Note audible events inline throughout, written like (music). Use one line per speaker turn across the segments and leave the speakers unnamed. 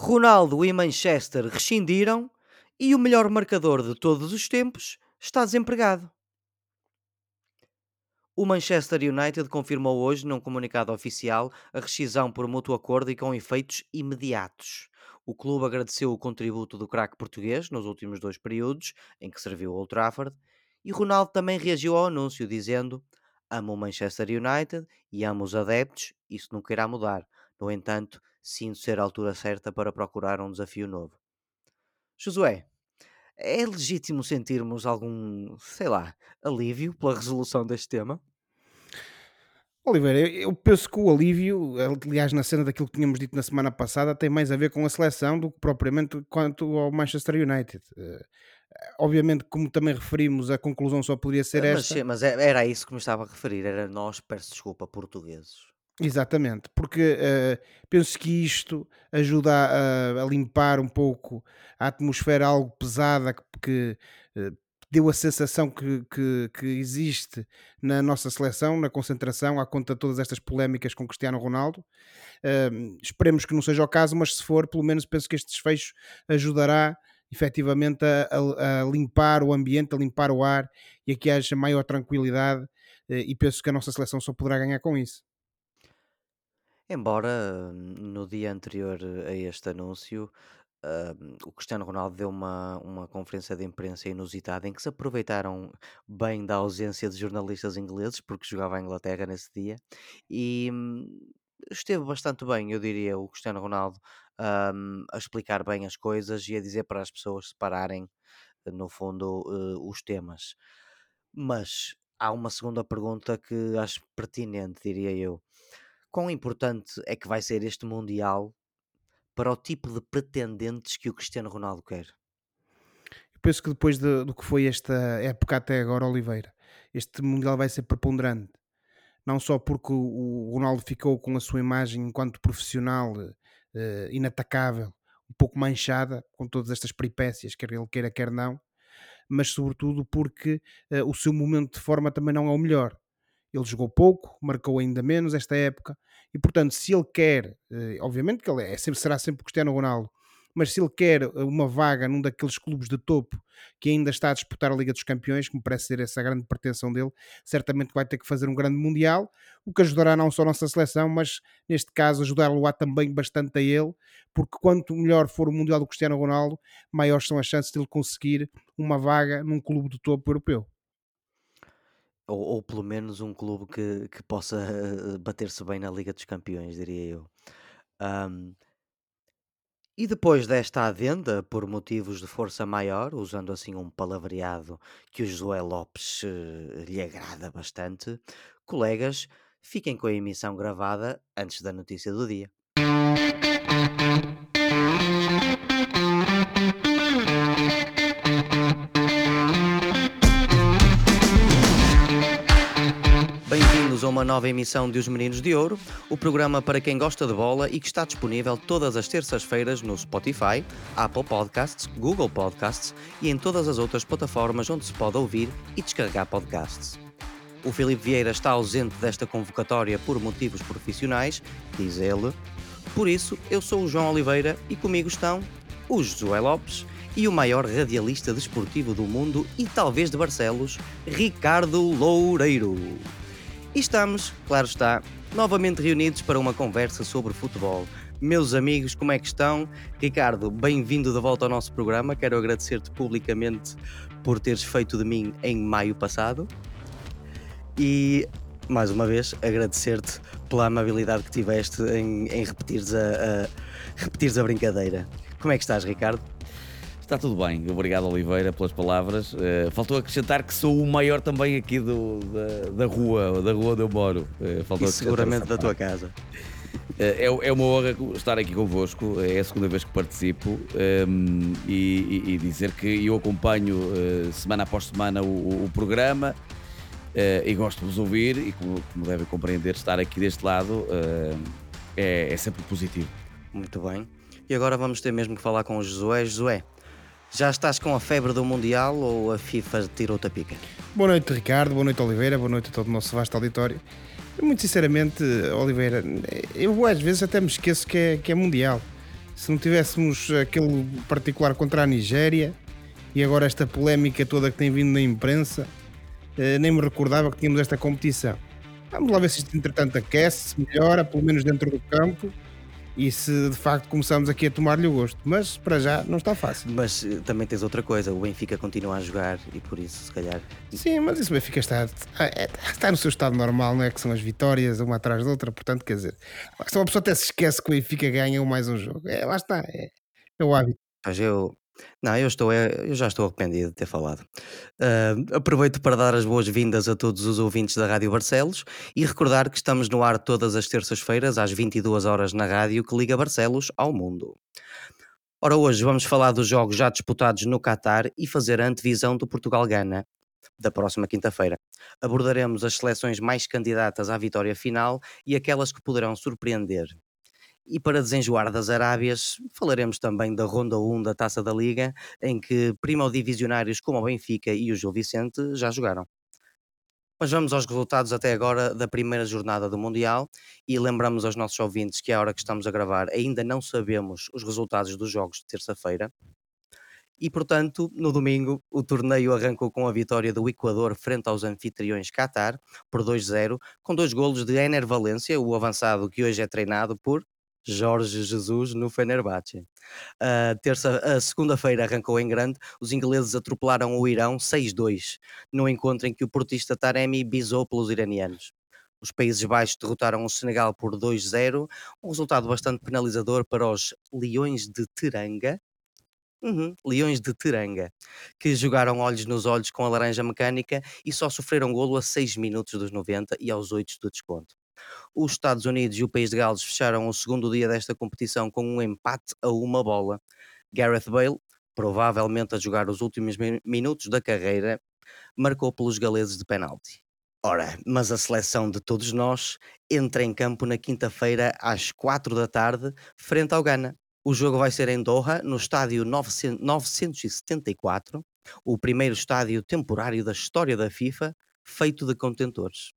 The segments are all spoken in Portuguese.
Ronaldo e Manchester rescindiram e o melhor marcador de todos os tempos está desempregado. O Manchester United confirmou hoje, num comunicado oficial, a rescisão por mútuo acordo e com efeitos imediatos. O clube agradeceu o contributo do craque português nos últimos dois períodos em que serviu Old Trafford e Ronaldo também reagiu ao anúncio, dizendo: Amo o Manchester United e amo os adeptos, isso nunca irá mudar. No entanto, sinto ser a altura certa para procurar um desafio novo. Josué, é legítimo sentirmos algum, sei lá, alívio pela resolução deste tema?
Oliveira, eu penso que o alívio, aliás, na cena daquilo que tínhamos dito na semana passada, tem mais a ver com a seleção do que propriamente quanto ao Manchester United. Uh, obviamente, como também referimos, a conclusão só poderia ser
mas,
esta.
Mas era isso que me estava a referir, era nós, peço desculpa, portugueses.
Exatamente, porque uh, penso que isto ajuda a, a, limpar um pouco a atmosfera algo pesada que, que uh, deu a sensação que, que, que, existe na nossa seleção, na concentração, à conta de todas estas polémicas com Cristiano Ronaldo. Uh, esperemos que não seja o caso, mas se for, pelo menos penso que este desfecho ajudará efetivamente a, a, a limpar o ambiente, a limpar o ar e a que haja maior tranquilidade. Uh, e penso que a nossa seleção só poderá ganhar com isso.
Embora no dia anterior a este anúncio o Cristiano Ronaldo deu uma, uma conferência de imprensa inusitada em que se aproveitaram bem da ausência de jornalistas ingleses, porque jogava a Inglaterra nesse dia, e hum, esteve bastante bem, eu diria, o Cristiano Ronaldo a explicar bem as coisas e a dizer para as pessoas separarem, no fundo, eh, os temas. Mas há uma segunda pergunta que acho pertinente, diria eu. Quão importante é que vai ser este Mundial para o tipo de pretendentes que o Cristiano Ronaldo quer?
Eu penso que depois de, do que foi esta época até agora, Oliveira, este Mundial vai ser preponderante. Não só porque o, Ronaldo ficou com a sua imagem enquanto profissional uh, inatacável, um pouco manchada com todas estas peripécias, quer ele queira, quer não, mas sobretudo porque uh, o seu momento de forma também não é o melhor. Ele jogou pouco, marcou ainda menos esta época, e portanto, se ele quer, eh, obviamente que ele é, sempre, será sempre Cristiano Ronaldo, mas se ele quer eh, uma vaga num daqueles clubes de topo que ainda está a disputar a Liga dos Campeões, que me parece ser essa grande pretensão dele, certamente vai ter que fazer um grande Mundial, o que ajudará não só a nossa seleção, mas neste caso ajudar-lo-á também bastante a ele, porque quanto melhor for o Mundial do Cristiano Ronaldo, maiores são as chances de ele conseguir uma vaga num clube de topo europeu.
Ou, ou pelo menos um clube que, que possa eh, bater-se bem na Liga dos Campeões, diria eu. e depois desta adenda, por motivos de força maior, usando assim um palavreado que o Josué Lopes eh, lhe agrada bastante, colegas, fiquem com a emissão gravada antes da notícia do dia. Uma nova emissão de Os Meninos de Ouro, o programa para quem gosta de bola e que está disponível todas as terças-feiras no Spotify, Apple Podcasts, Google Podcasts e em todas as outras plataformas onde se pode ouvir e descarregar podcasts. O Filipe Vieira está ausente desta convocatória por motivos profissionais, diz ele. Por isso, eu sou o João Oliveira e comigo estão o Josué Lopes e o maior radialista desportivo do mundo e talvez de Barcelos, Ricardo Loureiro. E estamos, claro está, novamente reunidos para uma conversa sobre futebol. Meus amigos, como é que estão? Ricardo, bem-vindo de volta ao nosso programa. Quero agradecer-te publicamente por teres feito de mim em maio passado. E, mais uma vez, agradecer-te pela amabilidade que tiveste em, em repetires, a, a, repetires a brincadeira. Como é que estás, Ricardo?
Está tudo bem, obrigado Oliveira pelas palavras. Uh, faltou acrescentar que sou o maior também aqui do, da, da rua, da rua onde eu moro.
Uh, faltou e seguramente da tua casa.
Uh, é, é uma honra estar aqui convosco, é a segunda vez que participo um, ehm, e, e, e, dizer que eu acompanho semana após semana o, o programa e gosto de vos ouvir e como, como devem compreender, estar aqui deste lado é, é sempre positivo.
Muito bem. E agora vamos ter mesmo que falar com o Josué. Josué, já estás com a febre do Mundial ou a FIFA tirou-te a pica?
Boa noite, Ricardo. Boa noite, Oliveira. Boa noite a todo o nosso vasto auditório. Muito sinceramente, Oliveira, eu às vezes até me esqueço que é, que é Mundial. se não tivéssemos aquele particular contra a Nigéria e agora esta polémica toda que tem vindo na imprensa, eh, nem me recordava que tínhamos esta competição. Vamos lá ver se isto entretanto aquece, se melhora, pelo menos dentro do campo e se de facto começamos aqui a tomar-lhe o gosto. Mas para já não está fácil.
Mas uh, também tens outra coisa, o Benfica continua a jogar e por isso, se calhar.
Sim, mas isso o Benfica está, é, está no seu estado normal, não é? Que são as vitórias uma atrás da outra, portanto, quer dizer, se uma pessoa até se esquece que o Benfica ganha um mais um jogo, é, lá está, é, é o hábito.
Mas eu, não, eu, estou, eu já estou arrependido de ter falado. Uh, aproveito para dar as boas-vindas a todos os ouvintes da Rádio Barcelos e recordar que estamos no ar todas as terças-feiras, às 22 horas na rádio que liga Barcelos ao mundo. Ora, hoje vamos falar dos jogos já disputados no Qatar e fazer a antevisão do Portugal-Gana, da próxima quinta-feira. Abordaremos as seleções mais candidatas à vitória final e aquelas que poderão surpreender. E para desenjoar das Arábias, falaremos também da Ronda 1 da Taça da Liga, em que primo-divisionários como o Benfica e o Gil Vicente já jogaram. Mas vamos aos resultados até agora da primeira jornada do Mundial e lembramos aos nossos ouvintes que, à hora que estamos a gravar, ainda não sabemos os resultados dos jogos de terça-feira. E, portanto, no domingo, o torneio arrancou com a vitória do Equador frente aos anfitriões Qatar, por 2-0, com dois golos de Ener Valência, o avançado que hoje é treinado por Jorge Jesus no Fenerbahçe. A, terça, a segunda-feira arrancou em grande, os ingleses atropelaram o Irão 6-2, no encontro em que o portista Taremi bisou pelos iranianos. Os Países Baixos derrotaram o Senegal por 2-0, um resultado bastante penalizador para os Leões de Teranga. Uhum, Leões de Teranga, que jogaram olhos nos olhos com a laranja mecânica e só sofreram golo a 6 minutos dos 90 e aos 8 do desconto. Os Estados Unidos e o país de Gales fecharam o segundo dia desta competição com um empate a uma bola. Gareth Bale, provavelmente a jogar os últimos minutos da carreira, marcou pelos galeses de penalti. Ora, mas a seleção de todos nós entra em campo na quinta-feira às 4 da tarde, frente ao Ghana. O jogo vai ser em Doha, no estádio 974, o primeiro estádio temporário da história da FIFA, feito de contentores.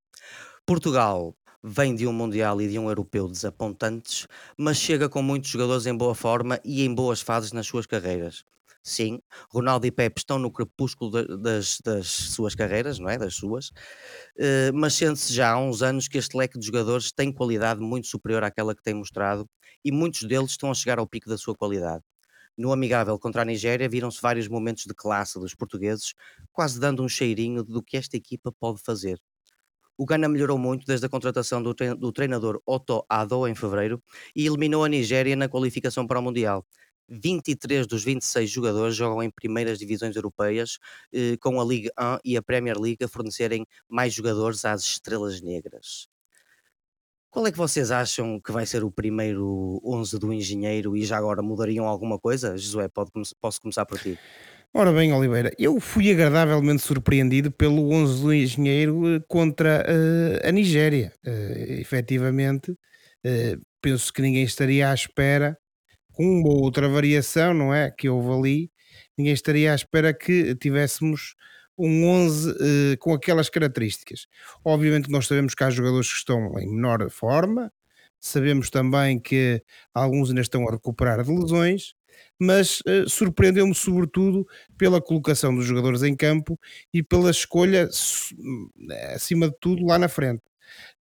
Portugal vem de um Mundial e de um Europeu desapontantes, mas chega com muitos jogadores em boa forma e em boas fases nas suas carreiras. Sim, Ronaldo e Pepe estão no crepúsculo das, das suas carreiras, não é? Das suas, uh, mas sente-se já há uns anos que este leque de jogadores tem qualidade muito superior àquela que tem mostrado e muitos deles estão a chegar ao pico da sua qualidade. No amigável contra a Nigéria viram-se vários momentos de classe dos portugueses, quase dando um cheirinho do que esta equipa pode fazer. O Ghana melhorou muito desde a contratação do, do treinador Otto Addo em fevereiro e eliminou a Nigéria na qualificação para o Mundial. 23 dos 26 jogadores jogam em primeiras divisões europeias, eh, com a Liga 1 e a Premier League a fornecerem mais jogadores às estrelas negras. Qual é que vocês acham que vai ser o primeiro 11 do engenheiro e já agora mudariam alguma coisa? Josué, pode, posso começar por ti.
Ora bem, Oliveira, eu fui agradavelmente surpreendido pelo 11 do Engenheiro eh, contra uh, a Nigéria. Uh, efetivamente, uh, penso que ninguém estaria à espera, com uma ou outra variação, não é? Que houve ali, ninguém estaria à espera que tivéssemos um 11 uh, com aquelas características. Obviamente nós sabemos que há jogadores que estão em menor forma, sabemos também que alguns ainda estão a recuperar de lesões, mas uh, surpreendeu-me sobretudo pela colocação dos jogadores em campo e pela escolha, acima de tudo, lá na frente.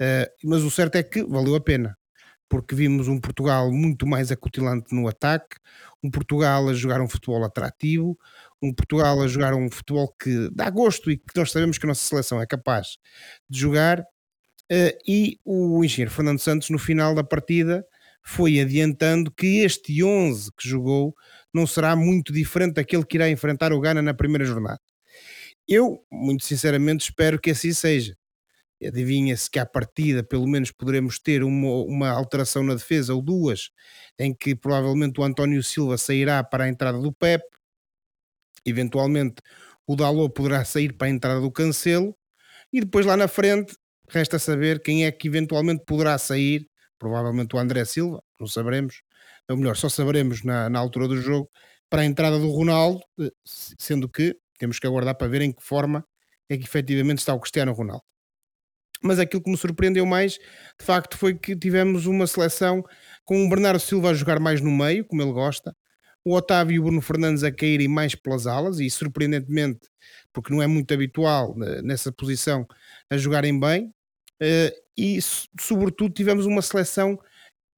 Uh, mas o certo é que valeu a pena, porque vimos um Portugal muito mais acutilante no ataque, um Portugal a jogar um futebol atrativo, um Portugal a jogar um futebol que dá gosto e que nós sabemos que a nossa seleção é capaz de jogar. Uh, e o engenheiro Fernando Santos, no final da partida, foi adiantando que este 11 que jogou não será muito diferente daquele que irá enfrentar o Ghana na primeira jornada. Eu, muito sinceramente, espero que assim seja. Adivinha-se que à partida, pelo menos, poderemos ter uma, uma alteração na defesa ou duas, em que provavelmente o António Silva sairá para a entrada do Pep, eventualmente o Dalot poderá sair para a entrada do Cancelo, e depois lá na frente resta saber quem é que eventualmente poderá sair provavelmente o André Silva, não saberemos, ou melhor, só saberemos na, na altura do jogo, para a entrada do Ronaldo, eh, sendo que temos que aguardar para ver em que forma é que efetivamente está o Cristiano Ronaldo. Mas aquilo que me surpreendeu mais, de facto, foi que tivemos uma seleção com o Bernardo Silva a jogar mais no meio, como ele gosta, o Otávio e o Bruno Fernandes a caírem mais pelas alas, e surpreendentemente, porque não é muito habitual nessa posição, a jogarem bem, uh, e sobretudo tivemos uma seleção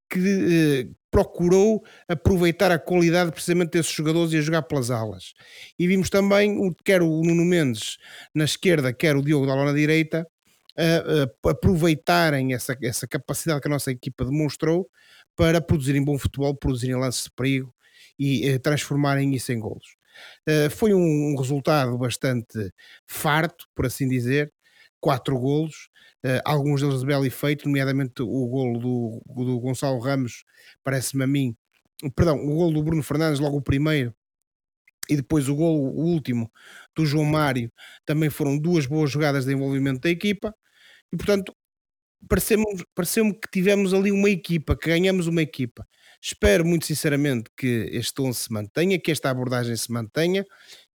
que uh, procurou aproveitar a qualidade precisamente desses jogadores e a jogar pelas alas. E vimos também, quer o Nuno Mendes na esquerda, quer o Diogo Daló na direita, uh, aproveitarem essa, essa capacidade que a nossa equipa demonstrou para produzirem bom futebol, produzirem lances de perigo e transformarem isso em golos. Uh, foi um, um, resultado bastante farto, por assim dizer, quatro golos, uh, alguns deles de belo efeito, nomeadamente o golo do, do Gonçalo Ramos, parece-me a mim, perdão, o golo do Bruno Fernandes, logo o primeiro, e depois o golo, o último, do João Mário, também foram duas boas jogadas de envolvimento da equipa, e portanto, pareceu-me pareceu que tivemos ali uma equipa, que ganhamos uma equipa. Espero muito sinceramente que este 11 se mantenha, que esta abordagem se mantenha,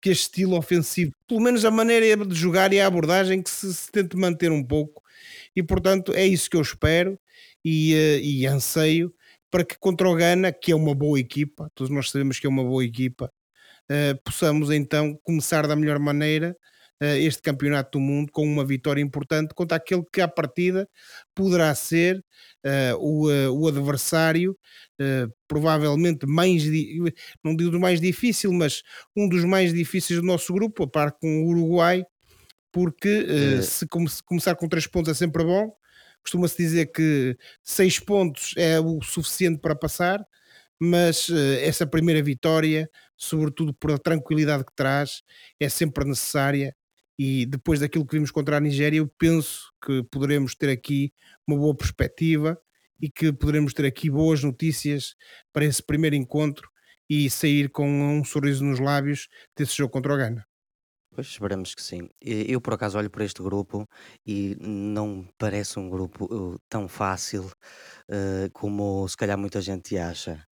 que este estilo ofensivo, pelo menos a maneira de jogar e a abordagem, que se, se tente manter um pouco. E portanto é isso que eu espero e, uh, e anseio para que contra o Gana, que é uma boa equipa, todos nós sabemos que é uma boa equipa, uh, possamos então começar da melhor maneira este campeonato do mundo com uma vitória importante contra aquele que à partida poderá ser uh, o, uh, o adversário provavelmente mais, não digo do mais difícil, mas um dos mais difíceis do nosso grupo, a par com o Uruguai, porque se, come se começar com três pontos é sempre bom, costuma-se dizer que seis pontos é o suficiente para passar, mas uh, essa primeira vitória, sobretudo por a tranquilidade que traz, é sempre necessária e depois daquilo que vimos contra a Nigéria, eu penso que poderemos ter aqui uma boa perspectiva e que poderemos ter aqui boas notícias para esse primeiro encontro e sair com um sorriso nos lábios desse jogo contra o Ghana.
Pois esperamos que sim. Eu por acaso olho para este grupo e não parece um grupo uh, tão fácil uh, como se calhar muita gente acha.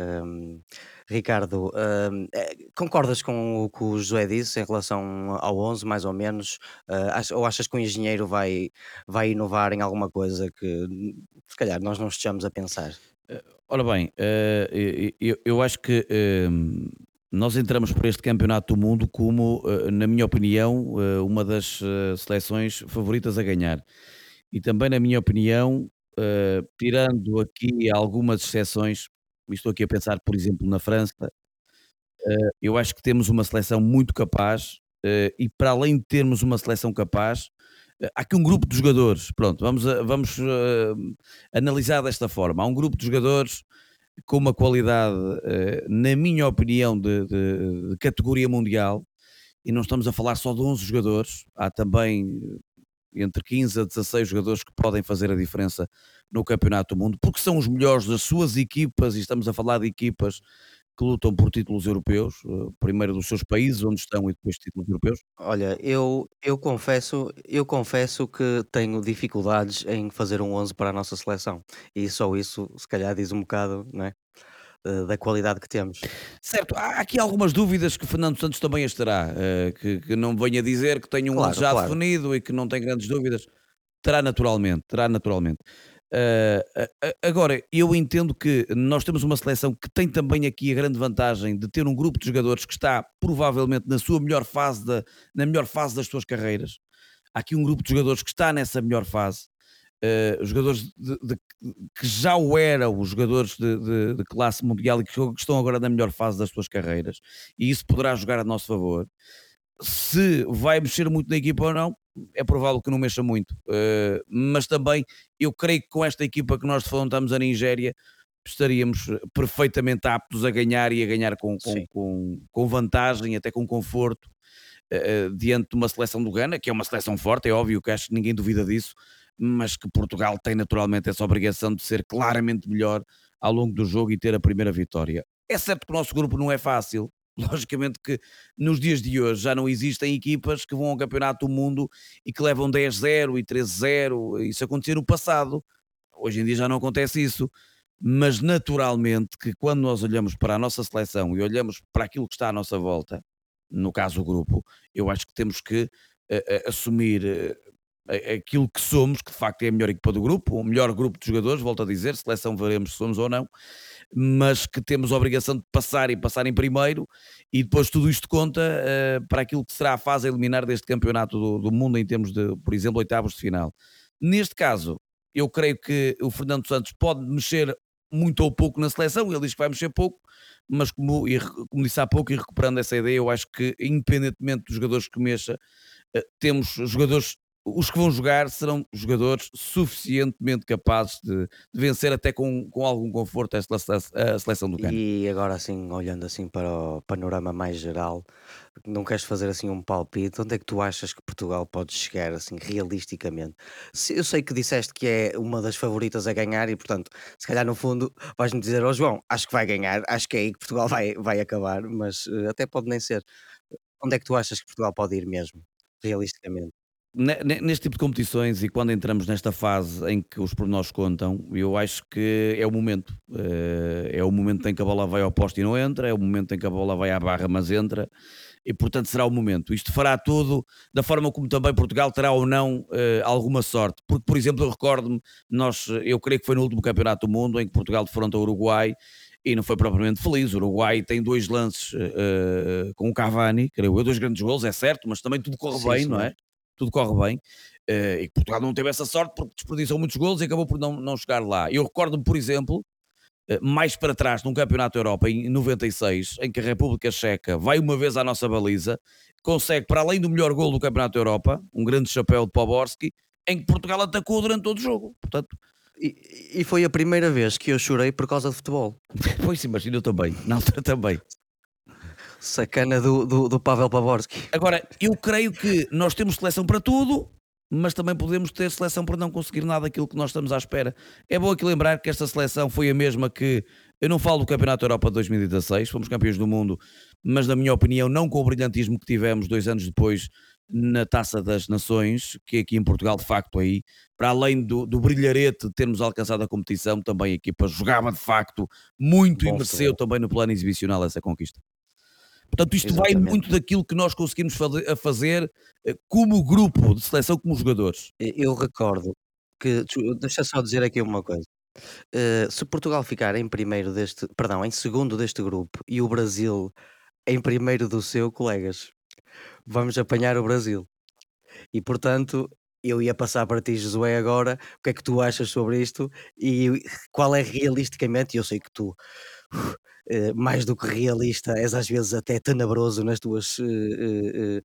Hum, Ricardo, hum, eh, concordas com o que o José disse em relação ao 11, mais ou menos? Ah, ou achas que o engenheiro vai, vai inovar em alguma coisa que se calhar nós não estejamos a pensar?
Eh, ora bem, eh, eu, eu acho que hum, nós entramos por este campeonato do mundo como, na minha opinião, uma das seleções favoritas a ganhar. E também, na minha opinião, tirando aqui algumas exceções, estou aqui a pensar, por exemplo, na França, uh, eu acho que temos uma seleção muito capaz uh, e para além de termos uma seleção capaz, uh, há aqui um grupo de jogadores, pronto, vamos, vamos analisar desta forma, há um grupo de jogadores com uma qualidade, na minha opinião, de, de, de categoria mundial, e não estamos a falar só de 11 jogadores, há também entre 15 a 16 jogadores que podem fazer a diferença no Campeonato do Mundo, porque são os melhores das suas equipas, e estamos a falar de equipas que lutam por títulos europeus, eh, primeiro dos seus países onde estão e depois títulos europeus?
Olha, eu, eu confesso, eu confesso que tenho dificuldades em fazer um 11 para a nossa seleção. E só isso, se calhar, diz um bocado, não é? Eh, da qualidade que temos.
Certo, há aqui algumas dúvidas que Fernando Santos também as terá, eh, que, que não venha dizer que tem um Claro, já claro. definido e que não tem grandes dúvidas. Terá naturalmente, terá naturalmente. Eh, agora, eu entendo que nós temos uma seleção que tem também aqui a grande vantagem de ter um grupo de jogadores que está provavelmente na sua melhor fase, da, na melhor fase das suas carreiras. Há aqui um grupo de jogadores que está nessa melhor fase uh, jogadores de, de, que já o eram, os jogadores de, de, classe mundial e que estão agora na melhor fase das suas carreiras, e isso poderá jogar a nosso favor. Se vai mexer muito na equipa ou não, é provável que não mexa muito, uh, mas também eu creio que com esta equipa que nós defrontamos a Nigéria estaríamos perfeitamente aptos a ganhar e a ganhar com, com, com, com vantagem, até com conforto, uh, diante de uma seleção do Ghana, que é uma seleção forte, é óbvio que acho que ninguém duvida disso, mas que Portugal tem naturalmente essa obrigação de ser claramente melhor ao longo do jogo e ter a primeira vitória. É certo que o nosso grupo não é fácil, (laughs) logicamente que nos dias de hoje já não existem equipas que vão ao campeonato do mundo e que levam 10-0 e 13-0, isso acontecia no passado, hoje em dia já não acontece isso, mas naturalmente que quando nós olhamos para a nossa seleção e olhamos para aquilo que está à nossa volta, no caso o grupo, eu acho que temos que uh, uh, assumir uh, aquilo que somos, que de facto é a melhor equipa do grupo, o melhor grupo de jogadores, volto a dizer, seleção veremos se somos ou não, mas que temos a obrigação de passar e passar em primeiro, e depois tudo isto conta uh, para aquilo que será a fase a eliminar deste campeonato do, do mundo em termos de, por exemplo, oitavos de final. Neste caso, eu creio que o Fernando Santos pode mexer muito ou pouco na seleção, ele diz que vai mexer pouco, mas como, como disse há pouco, e recuperando essa ideia, eu acho que independentemente dos jogadores que mexa, eh, temos jogadores os que vão jogar serão jogadores suficientemente capazes de, de vencer até com, com algum conforto a seleção do Cano.
E agora assim, olhando assim para o panorama mais geral, não queres fazer assim um palpite? Onde é que tu achas que Portugal pode chegar assim realisticamente? Se, eu sei que disseste que é uma das favoritas a ganhar e portanto, se calhar no fundo vais-me dizer, ó oh, João, acho que vai ganhar, acho que é aí que Portugal vai, vai acabar, mas uh, até pode nem ser. Onde é que tu achas que Portugal pode ir mesmo, realisticamente?
Neste tipo de competições e quando entramos nesta fase em que os pormenores contam, eu acho que é o momento. Eh, é o momento em que a bola vai ao poste e não entra, é o momento em que a bola vai à barra, mas entra, e portanto será o momento. Isto fará tudo da forma como também Portugal terá ou não eh, alguma sorte. Porque, por exemplo, eu recordo-me, nós, eu creio que foi no último Campeonato do Mundo em que Portugal defronta o Uruguai e não foi propriamente feliz. O Uruguai tem dois lances uh, com o Cavani, creio eu, dois grandes gols, é certo, mas também tudo corre sim, bem, sim, não é? Tudo corre bem. Uh, e Portugal não teve essa sorte porque desperdiçou muitos gols e acabou por não, não chegar lá. Eu recordo-me, por exemplo, uh, mais para trás, num Campeonato Europa, em 96, em que a República Checa vai uma vez à nossa baliza, consegue, para além do melhor gol do Campeonato da Europa, um grande chapéu de Poborski, em que Portugal atacou durante todo o jogo. Portanto,
e, e, foi a primeira vez que eu chorei por causa de futebol. (laughs)
pois, imagino eu também, na altura também.
Sacana do, do, do Pavel Pavorski.
Agora, eu creio que nós temos seleção para tudo, mas também podemos ter seleção para não conseguir nada daquilo que nós estamos à espera. É bom aqui lembrar que esta seleção foi a mesma que, eu não falo do Campeonato Europa de 2016, fomos campeões do mundo, mas na minha opinião não com o brilhantismo que tivemos dois anos depois na Taça das Nações, que aqui em Portugal de facto aí, para além do, do brilharete de termos alcançado a competição, também a equipa jogava de facto muito Bom, e mereceu também no plano exibicional essa conquista. Portanto, isto Exatamente. vai muito daquilo que nós conseguimos fazer, a fazer eh, como grupo de seleção, como jogadores.
Eu recordo que, deixa só dizer aqui uma coisa. Uh, se Portugal ficar em primeiro deste, perdão, em segundo deste grupo e o Brasil em primeiro do seu, colegas, vamos apanhar o Brasil. E portanto, eu ia passar para ti, Josué, agora, o que é que tu achas sobre isto e qual é realisticamente, e eu sei que tu uh, mais do que realista, és às vezes até tenebroso nas tuas uh,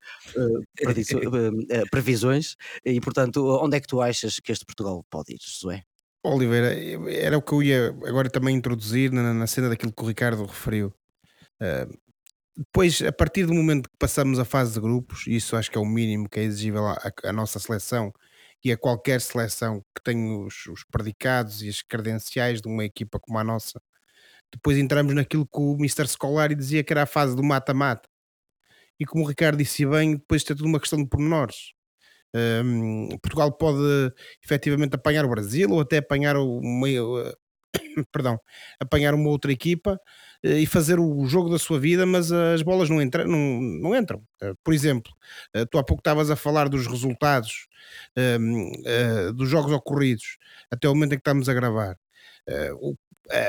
(laughs) previsões, e portanto, onde é que tu achas que este Portugal pode ir, Josué?
Oliveira, era o que eu ia agora também introduzir na, na cena daquilo que o Ricardo referiu. Uh, depois, a partir do momento que passamos a fase de grupos, isso acho que é o mínimo que é exigível à, à nossa seleção e a qualquer seleção que tenha os, os predicados e as credenciais de uma equipa como a nossa, depois entramos naquilo que o Mr. Scolari dizia que era a fase do mata-mata. E como o Ricardo disse bem, depois é tudo uma questão de pormenores. Um, Portugal pode efetivamente apanhar o Brasil ou até apanhar o meio, (coughs) perdão, apanhar uma outra equipa eh, e fazer o jogo da sua vida, mas as bolas não, entra, não, não entram. Eh, por exemplo, eh, tu há pouco estavas a falar dos resultados uh, dos jogos ocorridos até o momento em que estamos a gravar.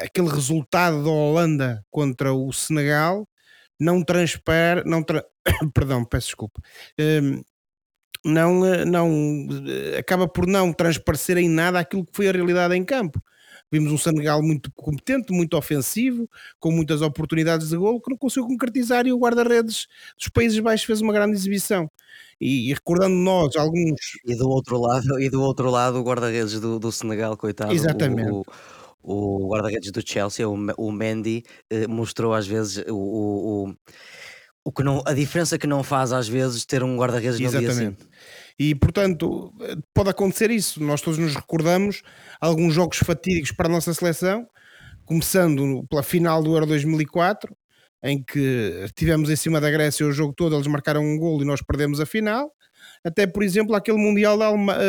Aquele resultado da Holanda contra o Senegal não transpara, não tra... (coughs) perdão, peço desculpa, hum, não, não acaba por não transparecer em nada aquilo que foi a realidade em campo. Vimos um Senegal muito competente, muito ofensivo, com muitas oportunidades de gol, que não conseguiu concretizar e o guarda-redes dos Países Baixos fez uma grande exibição. E, e, recordando nós alguns.
E do outro lado, e do outro lado o guarda-redes do, do Senegal, coitado.
Exatamente. O, o
o guarda-redes do Chelsea, o, o Mendy, eh, mostrou às vezes o, o, o, que não, a diferença que não faz às vezes ter um guarda-redes no dia assim.
E portanto, pode acontecer isso. Nós todos nos recordamos alguns jogos fatídicos para a nossa seleção, começando pela final do Euro 2004, em que tivemos em cima da Grécia o jogo todo, eles marcaram um gol e nós perdemos a final. Até, por exemplo, aquele Mundial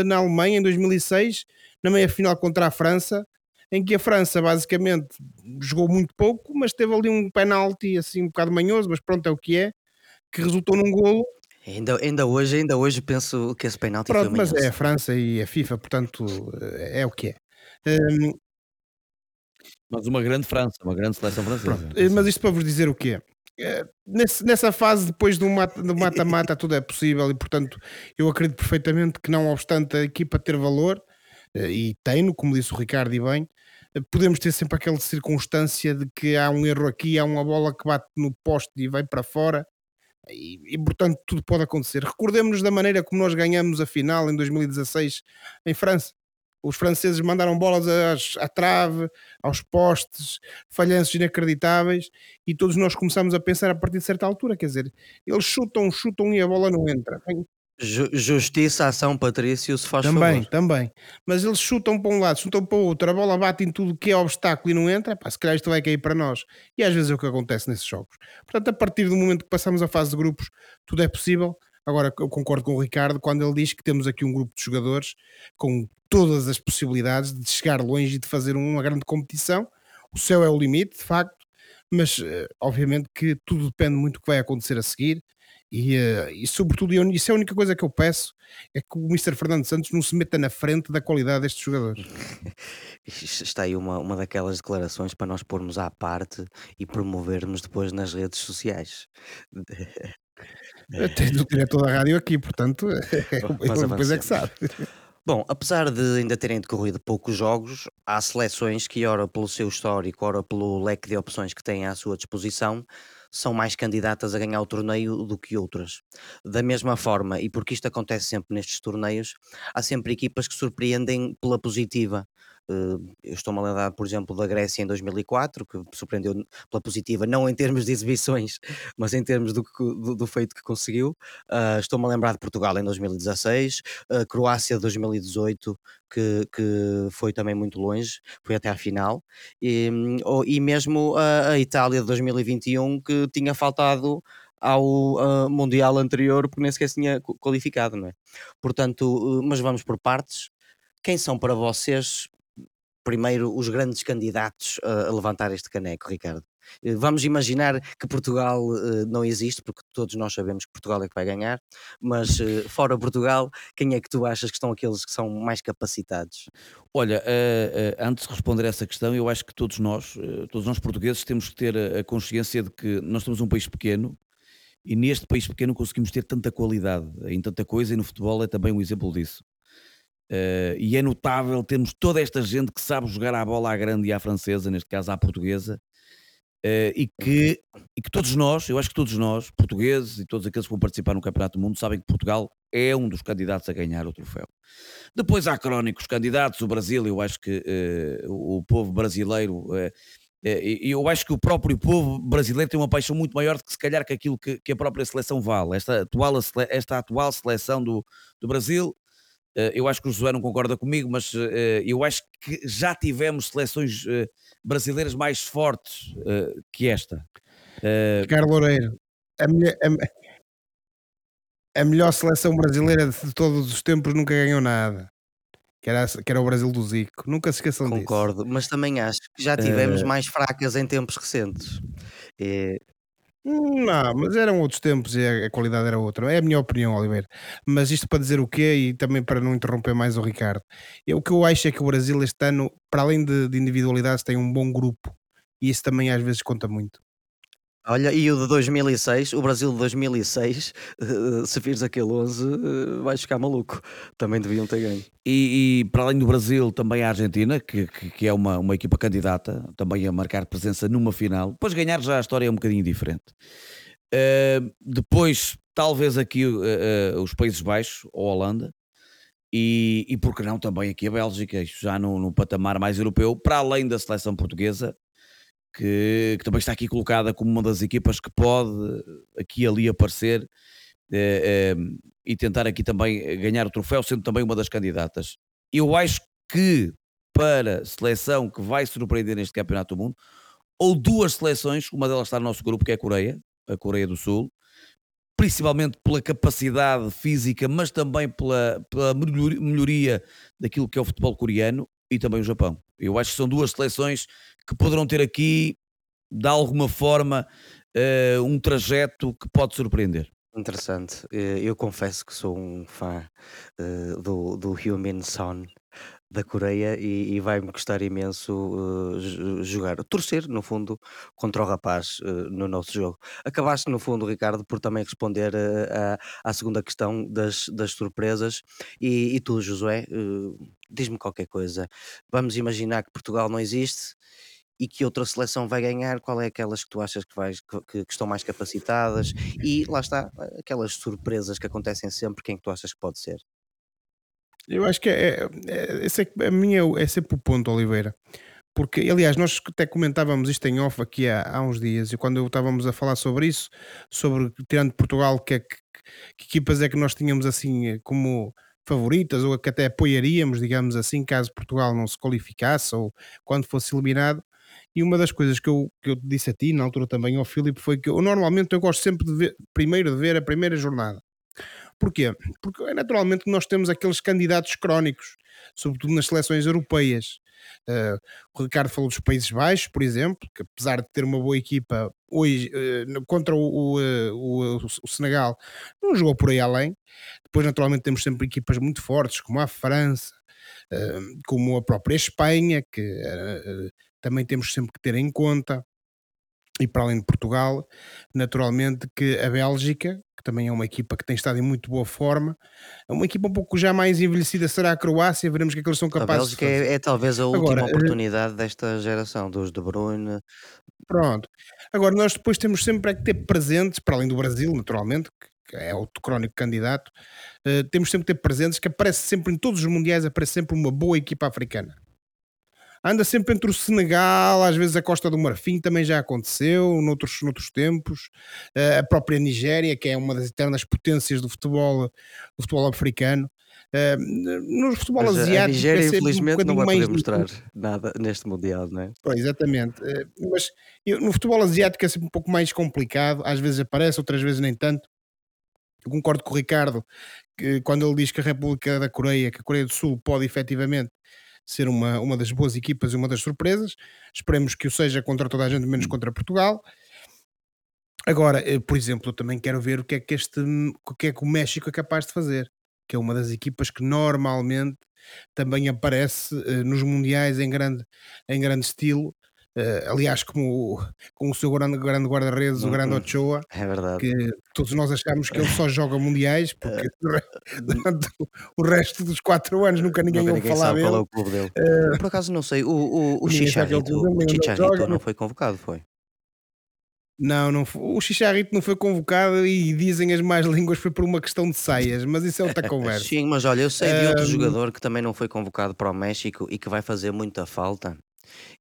na Alemanha em 2006, na meia final contra a França, em que a França basicamente jogou muito pouco, mas teve ali um penalti assim um bocado manhoso, mas pronto, é o que é, que resultou num golo.
Ainda, ainda, hoje, ainda hoje penso que esse penalti foi
Pronto, mas é a. França e a FIFA, portanto, eh, é o que é. Hum,
Mas uma grande França, uma grande seleção francesa.
pronto, eh, mas isto para vos dizer o quê? Eh, nesse- nessa fase, depois do mata- do mata-mata, tudo é possível e, portanto, eu acredito perfeitamente que, não obstante a equipa ter valor, e tem-no, como disse o Ricardo e bem, podemos ter sempre aquela circunstância de que há um erro aqui, há uma bola que bate no poste e vai para fora, e, e, portanto tudo pode acontecer. Recordemos-nos da maneira como nós ganhamos a final em 2016 em França. Os franceses mandaram bolas às- à trave, aos postes, falhanços inacreditáveis, e todos nós começamos a pensar a partir de certa altura, quer dizer, eles chutam, chutam e a bola não entra.
Ju- justiça a São Patrício, se faz
também,
favor.
também. Mas eles chutam para um lado, chutam para o outro, a bola bate em tudo que é obstáculo e não entra, pá, se calhar isto vai cair para nós. E às vezes é o que acontece nesses jogos. Portanto, a partir do momento que passamos a fase de grupos, tudo é possível. Agora, eu concordo com o Ricardo quando ele diz que temos aqui um grupo de jogadores com todas as possibilidades de chegar longe e de fazer uma grande competição. O céu é o limite, de facto, mas eh, obviamente que tudo depende muito do que vai acontecer a seguir. E, eh, e sobretudo, eu- isso é a única coisa que eu peço é que o Mr. Fernando Santos não se meta na frente da qualidade destes jogadores. (laughs)
Está aí uma, uma daquelas declarações para nós pormos à parte e promovermos depois nas redes sociais.
Tenho o diretor da rádio aqui, portanto,
Mas
ele depois é que sabe.
Bom, apesar de ainda terem decorrido poucos jogos, há seleções que, ora pelo seu histórico, ora pelo leque de opções que têm à sua disposição, são mais candidatas a ganhar o torneio do que outras. Da mesma forma, e porque isto acontece sempre nestes torneios, há sempre equipas que surpreendem pela positiva. Eu estou-me a lembrar, por exemplo, da Grécia em 2004, que surpreendeu pela positiva, não em termos de exibições, (laughs) mas em termos do, do- do feito que conseguiu. Ah, estou-me a lembrar de Portugal em 2016, a Croácia de 2018, que, que foi também muito longe, foi até à final, e, e mesmo a, a Itália de 2021, que tinha faltado ao ah, Mundial anterior, porque nem sequer se tinha qu- qualificado, não é? Portanto, mas vamos por partes. Quem são para vocês, primeiro, os grandes candidatos a, a levantar este caneco, Ricardo? Eh, Vamos imaginar que Portugal eh, não existe, porque todos nós sabemos que Portugal é que vai ganhar, mas eh, fora Portugal, quem é que tu achas que estão aqueles que são mais capacitados?
Olha, eh, antes de responder a essa questão, eu acho que todos nós, todos nós portugueses, temos que ter a, consciência de que nós somos um país pequeno e neste país pequeno conseguimos ter tanta qualidade em tanta coisa e no futebol é também um exemplo disso. Eh, e é notável termos toda esta gente que sabe jogar a bola à grande e à francesa, neste caso à portuguesa, eh, e, que, e que todos nós, eu acho que todos nós, portugueses e todos aqueles que vão participar no Campeonato do Mundo, sabem que Portugal é um dos candidatos a ganhar o troféu. Depois há crónicos candidatos, o Brasil, eu acho que eh, o povo brasileiro, e eu acho que o próprio povo brasileiro tem uma paixão muito maior do que se calhar que aquilo que, que a própria seleção vale. Esta atual, esta atual seleção do, do Brasil, eu acho que o José não concorda comigo, mas eh, eu acho que já tivemos seleções eh, brasileiras mais fortes eh, que esta. Eh,
Ricardo Loureiro, a, melhor- a- a melhor seleção brasileira de todos os tempos nunca ganhou nada. Que era, que era o Brasil do Zico. Nunca se esqueçam disso.
Concordo, mas também acho que já tivemos
Eh,
mais fracas em tempos recentes. Eh,
Não, mas eram outros tempos e a, qualidade era outra. É a minha opinião, Oliveira. Mas isto para dizer o quê e também para não interromper mais o Ricardo. Eu, o que eu acho é que o Brasil este ano, para além de, de individualidades, tem um bom grupo. E isso também às vezes conta muito.
Olha, e o de 2006, o Brasil de 2006, eh, se vires aquele 11, eh, vais ficar maluco. Também deviam ter ganho.
E, e para além do Brasil, também a Argentina, que, que, que é uma, uma equipa candidata, também a marcar presença numa final. Depois ganhar já a história é um bocadinho diferente. Uh, depois, talvez aqui os Países Baixos, ou a Holanda, e, e por que não também aqui a Bélgica, isto já no, no patamar mais europeu, para além da seleção portuguesa, que, que também está aqui colocada como uma das equipas que pode aqui e ali aparecer eh, eh, e tentar aqui também ganhar o troféu, sendo também uma das candidatas. Eu acho que para seleção que vai surpreender neste Campeonato do Mundo, ou duas seleções, uma delas está no nosso grupo, que é a Coreia, a Coreia do Sul, principalmente pela capacidade física, mas também pela, pela melhor- melhoria daquilo que é o futebol coreano e também o Japão. Eu acho que são duas seleções que poderão ter aqui, de alguma forma, eh, um trajeto que pode surpreender.
Interessante. Eh, Eu confesso que sou um fã eh, do, do Heung-min Son da Coreia e, e vai-me gostar imenso jo- jogar, torcer, no fundo, contra o rapaz eh, no nosso jogo. Acabaste, no fundo, Ricardo, por também responder eh, à, à segunda questão das, das surpresas. E, e tu, Josué, eh, diz-me qualquer coisa. Vamos imaginar que Portugal não existe e que outra seleção vai ganhar, qual é aquelas que tu achas que, vais, que- que estão mais capacitadas? E lá está, aquelas surpresas que acontecem sempre, quem é que tu achas que pode ser?
Eu acho que é, é, é, esse é, a minha é sempre o ponto, Oliveira. Porque, aliás, nós até comentávamos isto em off aqui há, há uns dias, e quando estávamos a falar sobre isso, sobre tirando Portugal, que, é que, que equipas é que nós tínhamos assim como favoritas, ou que até apoiaríamos, digamos assim, caso Portugal não se qualificasse, ou quando fosse eliminado. E uma das coisas que eu, que eu disse a ti, na altura também ao Filipe, foi que eu normalmente eu gosto sempre de ver, primeiro de ver a primeira jornada. Porquê? Porque é naturalmente que nós temos aqueles candidatos crónicos, sobretudo nas seleções europeias. Eh, o Ricardo falou dos Países Baixos, por exemplo, que apesar de ter uma boa equipa hoje no- contra o, o, eh, o- o Senegal, não jogou por aí além. Depois, naturalmente, temos sempre equipas muito fortes, como a França, eh, como a própria Espanha, que também temos sempre que ter em conta e para além de Portugal, naturalmente que a Bélgica, que também é uma equipa que tem estado em muito boa forma, é uma equipa um pouco já mais envelhecida, será a Croácia, veremos o que é que eles são
A
capazes de
Bélgica
fazer.
é, é talvez a
Agora,
última
eh,
oportunidade desta geração, dos De Bruyne.
pronto. Agora, nós depois temos sempre é que ter presentes, para além do Brasil, naturalmente, que é outro crónico candidato, eh, temos sempre que ter presentes que aparece sempre em todos os mundiais, aparece sempre uma boa equipa africana. Anda sempre entre o Senegal, às vezes a Costa do Marfim também já aconteceu, noutros, noutros tempos. Eh, a própria Nigéria, que é uma das eternas potências do futebol, do futebol africano. Eh, no futebol
Mas a a
asiático é
Nigéria,
um
infelizmente, não
bocadinho
vai poder mostrar
difícil.
nada neste Mundial, não é?
Pois, exatamente. Eh, mas eu- no futebol asiático é sempre um pouco mais complicado, às vezes aparece, outras vezes nem tanto. Eu concordo com o Ricardo que quando ele diz que a República da Coreia, que a Coreia do Sul pode efetivamente ser uma, uma das boas equipas e uma das surpresas. Esperemos que o seja contra toda a gente, menos contra Portugal. Agora, eh, por exemplo, eu também quero ver o que é que este o que é que o México é capaz de fazer, que é uma das equipas que normalmente também aparece eh, nos mundiais em grande, em grande estilo. Eh, aliás, como o, com o seu grande, grande guarda-redes, o
Hum,
grande
hum.
Ochoa,
É verdade.
que todos nós achamos que ele só joga mundiais, porque (laughs) durante o resto dos quatro anos nunca ninguém
Nunca
ouve
ninguém
falar
é
dele.
o dele. Eu, por acaso não sei, o, o, o
é o
o Chicharrito
joga.
não foi convocado, foi?
Não, não foi- o Chicharrito não foi convocado e dizem as más línguas foi por uma questão de saias, mas isso é outra (laughs) conversa.
Sim, mas olha, eu sei de outro
Ahm,
jogador que também não foi convocado para o México e que vai fazer muita falta.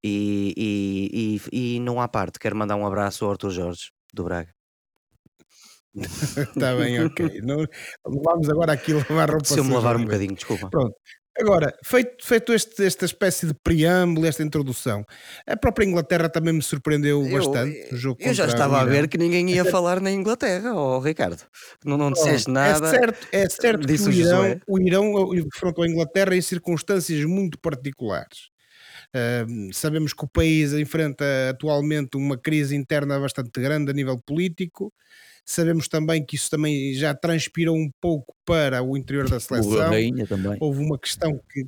E, e, e, e não há parte, quero mandar um abraço ao Arthur Jorge, do Braga.
Está bem, ok. Não, vamos agora aqui lavar roupa
Se eu me lavar um bocadinho, desculpa.
Pronto. Agora, feito, feito este- esta espécie de preâmbulo, esta introdução, a própria Inglaterra também me surpreendeu
Eu,
bastante no jogo
eu já estava a ver
Irão.
que ninguém ia falar na Inglaterra, ó Ricardo. Não, não disseste
Pronto,
nada.
É certo, é certo que o
o
Irão,
Josué.
o Irão enfrentou a Inglaterra em circunstâncias muito particulares. Sabemos que o país enfrenta atualmente uma crise interna bastante grande a nível político. Sabemos também que isso também já transpirou um pouco para o interior da seleção. Houve uma questão que,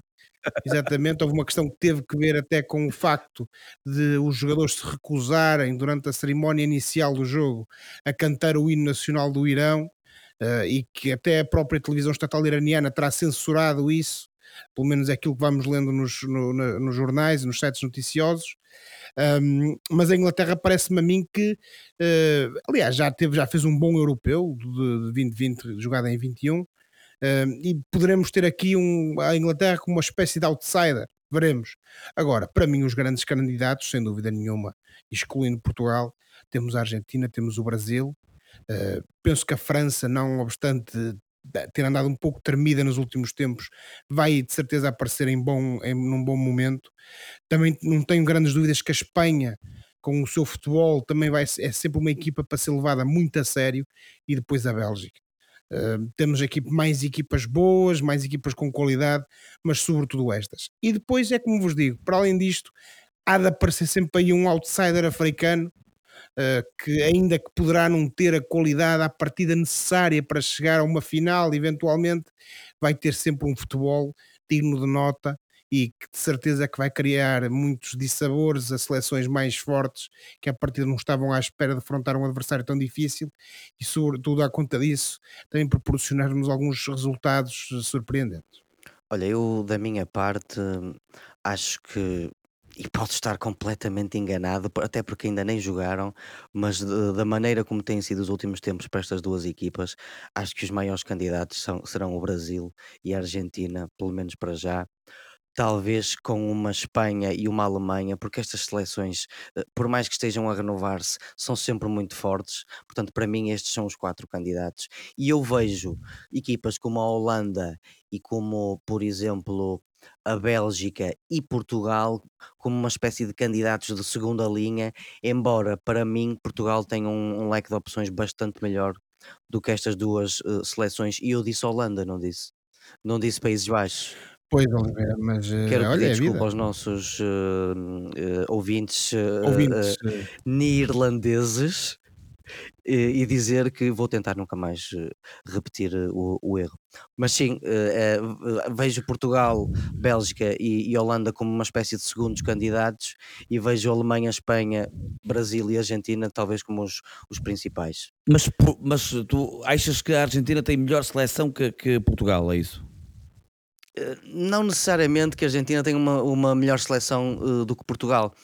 exatamente, houve uma questão que teve que ver até com o facto de os jogadores se recusarem durante a cerimónia inicial do jogo a cantar o hino nacional do Irão eh, e que até a própria televisão estatal iraniana terá censurado isso, pelo menos é aquilo que vamos lendo nos, no- na- nos jornais, nos sites noticiosos. Um, mas a Inglaterra parece-me a mim que, eh, aliás, já, teve, já fez um bom europeu de, de 2020, jogado em 21, um, e poderemos ter aqui um, a Inglaterra como uma espécie de outsider. Veremos. Agora, para mim, os grandes candidatos, sem dúvida nenhuma, excluindo Portugal, temos a Argentina, temos o Brasil. Uh, penso que a França, não obstante ter andado um pouco tremida nos últimos tempos, vai de certeza aparecer em bom, em, num bom momento. Também não tenho grandes dúvidas que a Espanha, com o seu futebol, também vai, é sempre uma equipa para ser levada muito a sério. E depois a Bélgica. Uh, temos aqui mais equipas boas, mais equipas com qualidade, mas sobretudo estas. E depois é como vos digo, para além disto, há de aparecer sempre aí um outsider africano que ainda que poderá não ter a qualidade à partida necessária para chegar a uma final, eventualmente, vai ter sempre um futebol digno de nota e que de certeza que vai criar muitos dissabores a seleções mais fortes que a partir não estavam à espera de afrontar um adversário tão difícil e sobretudo à conta disso também proporcionar-nos alguns resultados surpreendentes.
Olha, eu da minha parte acho que e posso estar completamente enganado, até porque ainda nem jogaram, mas de- da maneira como têm sido os últimos tempos para estas duas equipas, acho que os maiores candidatos são- serão o Brasil e a Argentina, pelo menos para já. Talvez com uma Espanha e uma Alemanha, porque estas seleções, eh, por mais que estejam a renovar-se, são sempre muito fortes. Portanto, para mim, estes são os quatro candidatos. E eu vejo equipas como a Holanda e como, por exemplo, a Bélgica e Portugal como uma espécie de candidatos de segunda linha, embora para mim Portugal tenha um, um leque de opções bastante melhor do que estas duas eh, seleções. E eu disse Holanda, não disse? Não disse Países Baixos.
Pois, Oliveira, mas eh,
Quero
olha,
pedir
é
desculpa
vida.
aos nossos eh, eh, ouvintes
Ouvintes,
neerlandeses e, e dizer que vou tentar nunca mais eh, repetir eh, o, o erro. Mas sim, eh, eh, vejo Portugal, Bélgica e, e Holanda como uma espécie de segundos candidatos e vejo Alemanha, Espanha, Brasil e Argentina talvez como os, os principais.
Mas, mas tu achas que a Argentina tem melhor seleção que, que Portugal, é isso?
Não necessariamente que a Argentina tenha uma, uma melhor seleção eh, do que Portugal.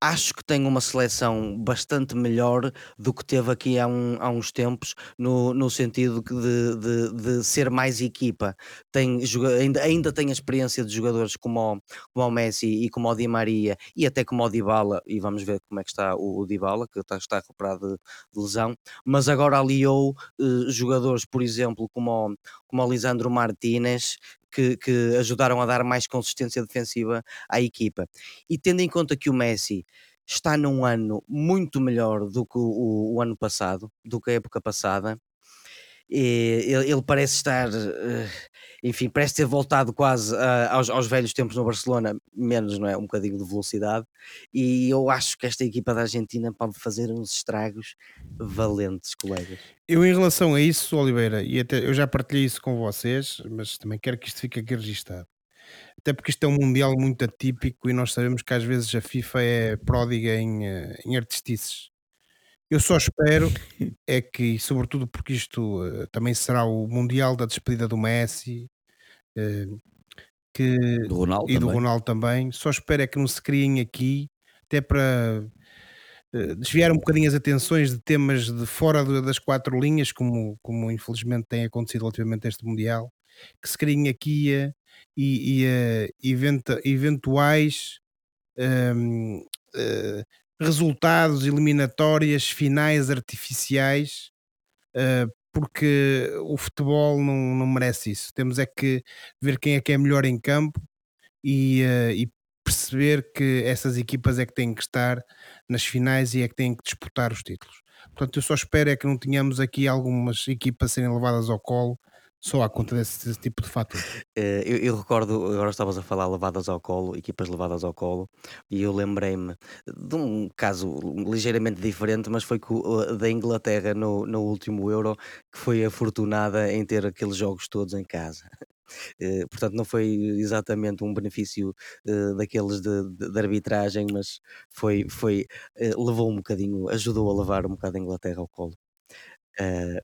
Acho que tem uma seleção bastante melhor do que teve aqui há, um- há uns tempos, no, no sentido de, de- de ser mais equipa. Tem, ainda, ainda tem a experiência de jogadores como o, como o Messi e como o Di Maria e até como o Dybala, e vamos ver como é que está o, o Dybala, que está, está recuperado de, de lesão, mas agora aliou eh, jogadores, por exemplo, como o, como o Lisandro Martínez, que, que ajudaram a dar mais consistência defensiva à equipa. E tendo em conta que o Messi está num ano muito melhor do que o, o- o ano passado, do que a época passada, e ele, ele parece estar, eh, enfim, parece ter voltado quase ah, aos, aos velhos tempos no Barcelona, menos, não é? Um bocadinho de velocidade. E eu acho que esta equipa da Argentina pode fazer uns estragos valentes, colegas.
Eu, em relação a isso, Oliveira, e até eu já partilhei isso com vocês, mas também quero que isto fique aqui registado. Até porque isto é um Mundial muito atípico e nós sabemos que às vezes a FIFA é pródiga em, eh, em artistices. Eu só espero é que, sobretudo porque isto eh, também será o Mundial da despedida do Messi eh, que,
Do Ronaldo
e do
também.
Ronaldo também, só espero é que não se criem aqui, até para eh, desviar um bocadinho as atenções de temas de fora do- das quatro linhas, como, como infelizmente tem acontecido relativamente a este Mundial, que se criem aqui e, e, eventa- eventuais hum, eh, resultados, eliminatórias, finais artificiais, eh, porque o futebol não, não merece isso. Temos é que ver quem é que é melhor em campo e, eh, e perceber que essas equipas é que têm que estar nas finais e é que têm que disputar os títulos. Portanto, eu só espero é que não tenhamos aqui algumas equipas serem levadas ao colo só desse, desse tipo de fator.
Eh, eu, eu recordo, agora estavas a falar levadas ao colo, equipas levadas ao colo, e eu lembrei-me de um caso ligeiramente diferente, mas foi co- o- da Inglaterra no, no último Euro, que foi afortunada em ter aqueles jogos todos em casa. (laughs) Eh, portanto, não foi exatamente um benefício eh, daqueles de, de- de arbitragem, mas foi, foi eh, levou um bocadinho, ajudou a levar um bocado a Inglaterra ao colo. Eh,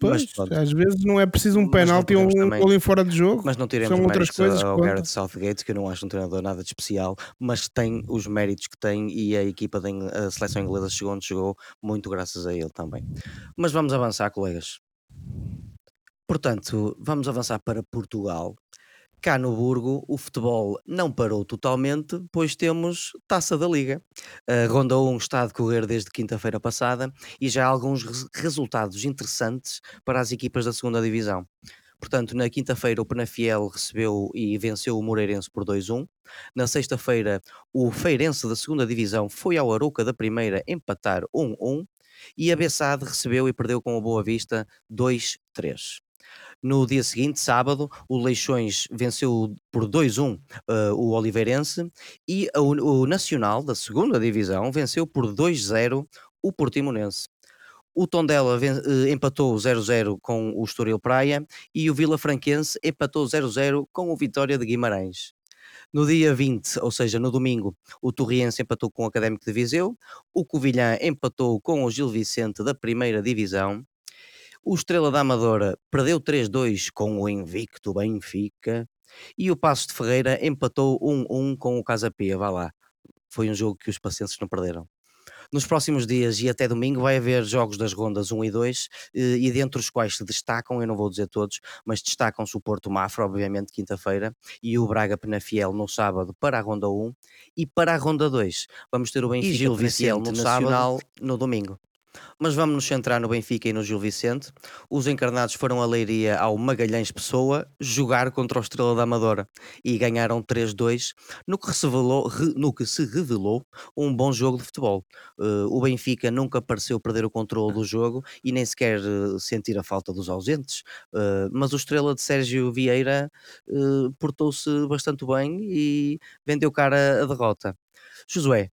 Pois, às vezes não é preciso um penalti ou um
também-
gol em fora de jogo.
Mas não tiremos
São outras coisas
ao Gareth. Southgate, que eu não acho um treinador nada de especial, mas tem os méritos que tem e a equipa da a seleção inglesa chegou onde chegou, muito graças a ele também. Mas vamos avançar, colegas. Portanto, vamos avançar para Portugal. Cá no Burgo, o futebol não parou totalmente, pois temos Taça da Liga. A Ronda 1 está a decorrer desde quinta-feira passada e já há alguns res- resultados interessantes para as equipas da segunda Divisão. Portanto, na quinta-feira o Penafiel recebeu e venceu o Moreirense por 2-1. Na sexta-feira o Feirense da segunda Divisão foi ao Arouca da primeira empatar 1-1 e a Bessade recebeu e perdeu com o Boa Vista 2-3. No dia seguinte, sábado, o Leixões venceu por 2-1 eh, o Oliveirense e a- o, o Nacional, da segunda divisão, venceu por 2-0 o Portimonense. O Tondela eh, empatou 0-0 com o Estoril Praia e o Vila Franquense empatou 0-0 com o Vitória de Guimarães. No dia 20, ou seja, no domingo, o Torriense empatou com o Académico de Viseu, o Covilhã empatou com o Gil Vicente da primeira divisão, o Estrela da Amadora perdeu 3-2 com o invicto Benfica e o Passos de Ferreira empatou 1-1 com o Casa Pia, vá lá. Foi um jogo que os pacientes não perderam. Nos próximos dias e até domingo vai haver jogos das rondas 1 e 2 eh, e dentre os quais se destacam, eu não vou dizer todos, mas destacam-se o Porto Mafra, obviamente, quinta-feira, e o Braga Penafiel no sábado para a ronda 1 e para a ronda 2 vamos ter o Benfica Gil Vicente no sábado, no domingo. Mas vamos nos centrar no Benfica e no Gil Vicente. Os encarnados foram a Leiria ao Magalhães Pessoa jogar contra o Estrela da Amadora e ganharam 3-2, no, que revelou, no que se revelou um bom jogo de futebol. Uh, o Benfica nunca pareceu perder o controle do jogo e nem sequer uh, sentir a falta dos ausentes, uh, mas o Estrela de Sérgio Vieira portou-se bastante bem e vendeu cara a derrota. Josué,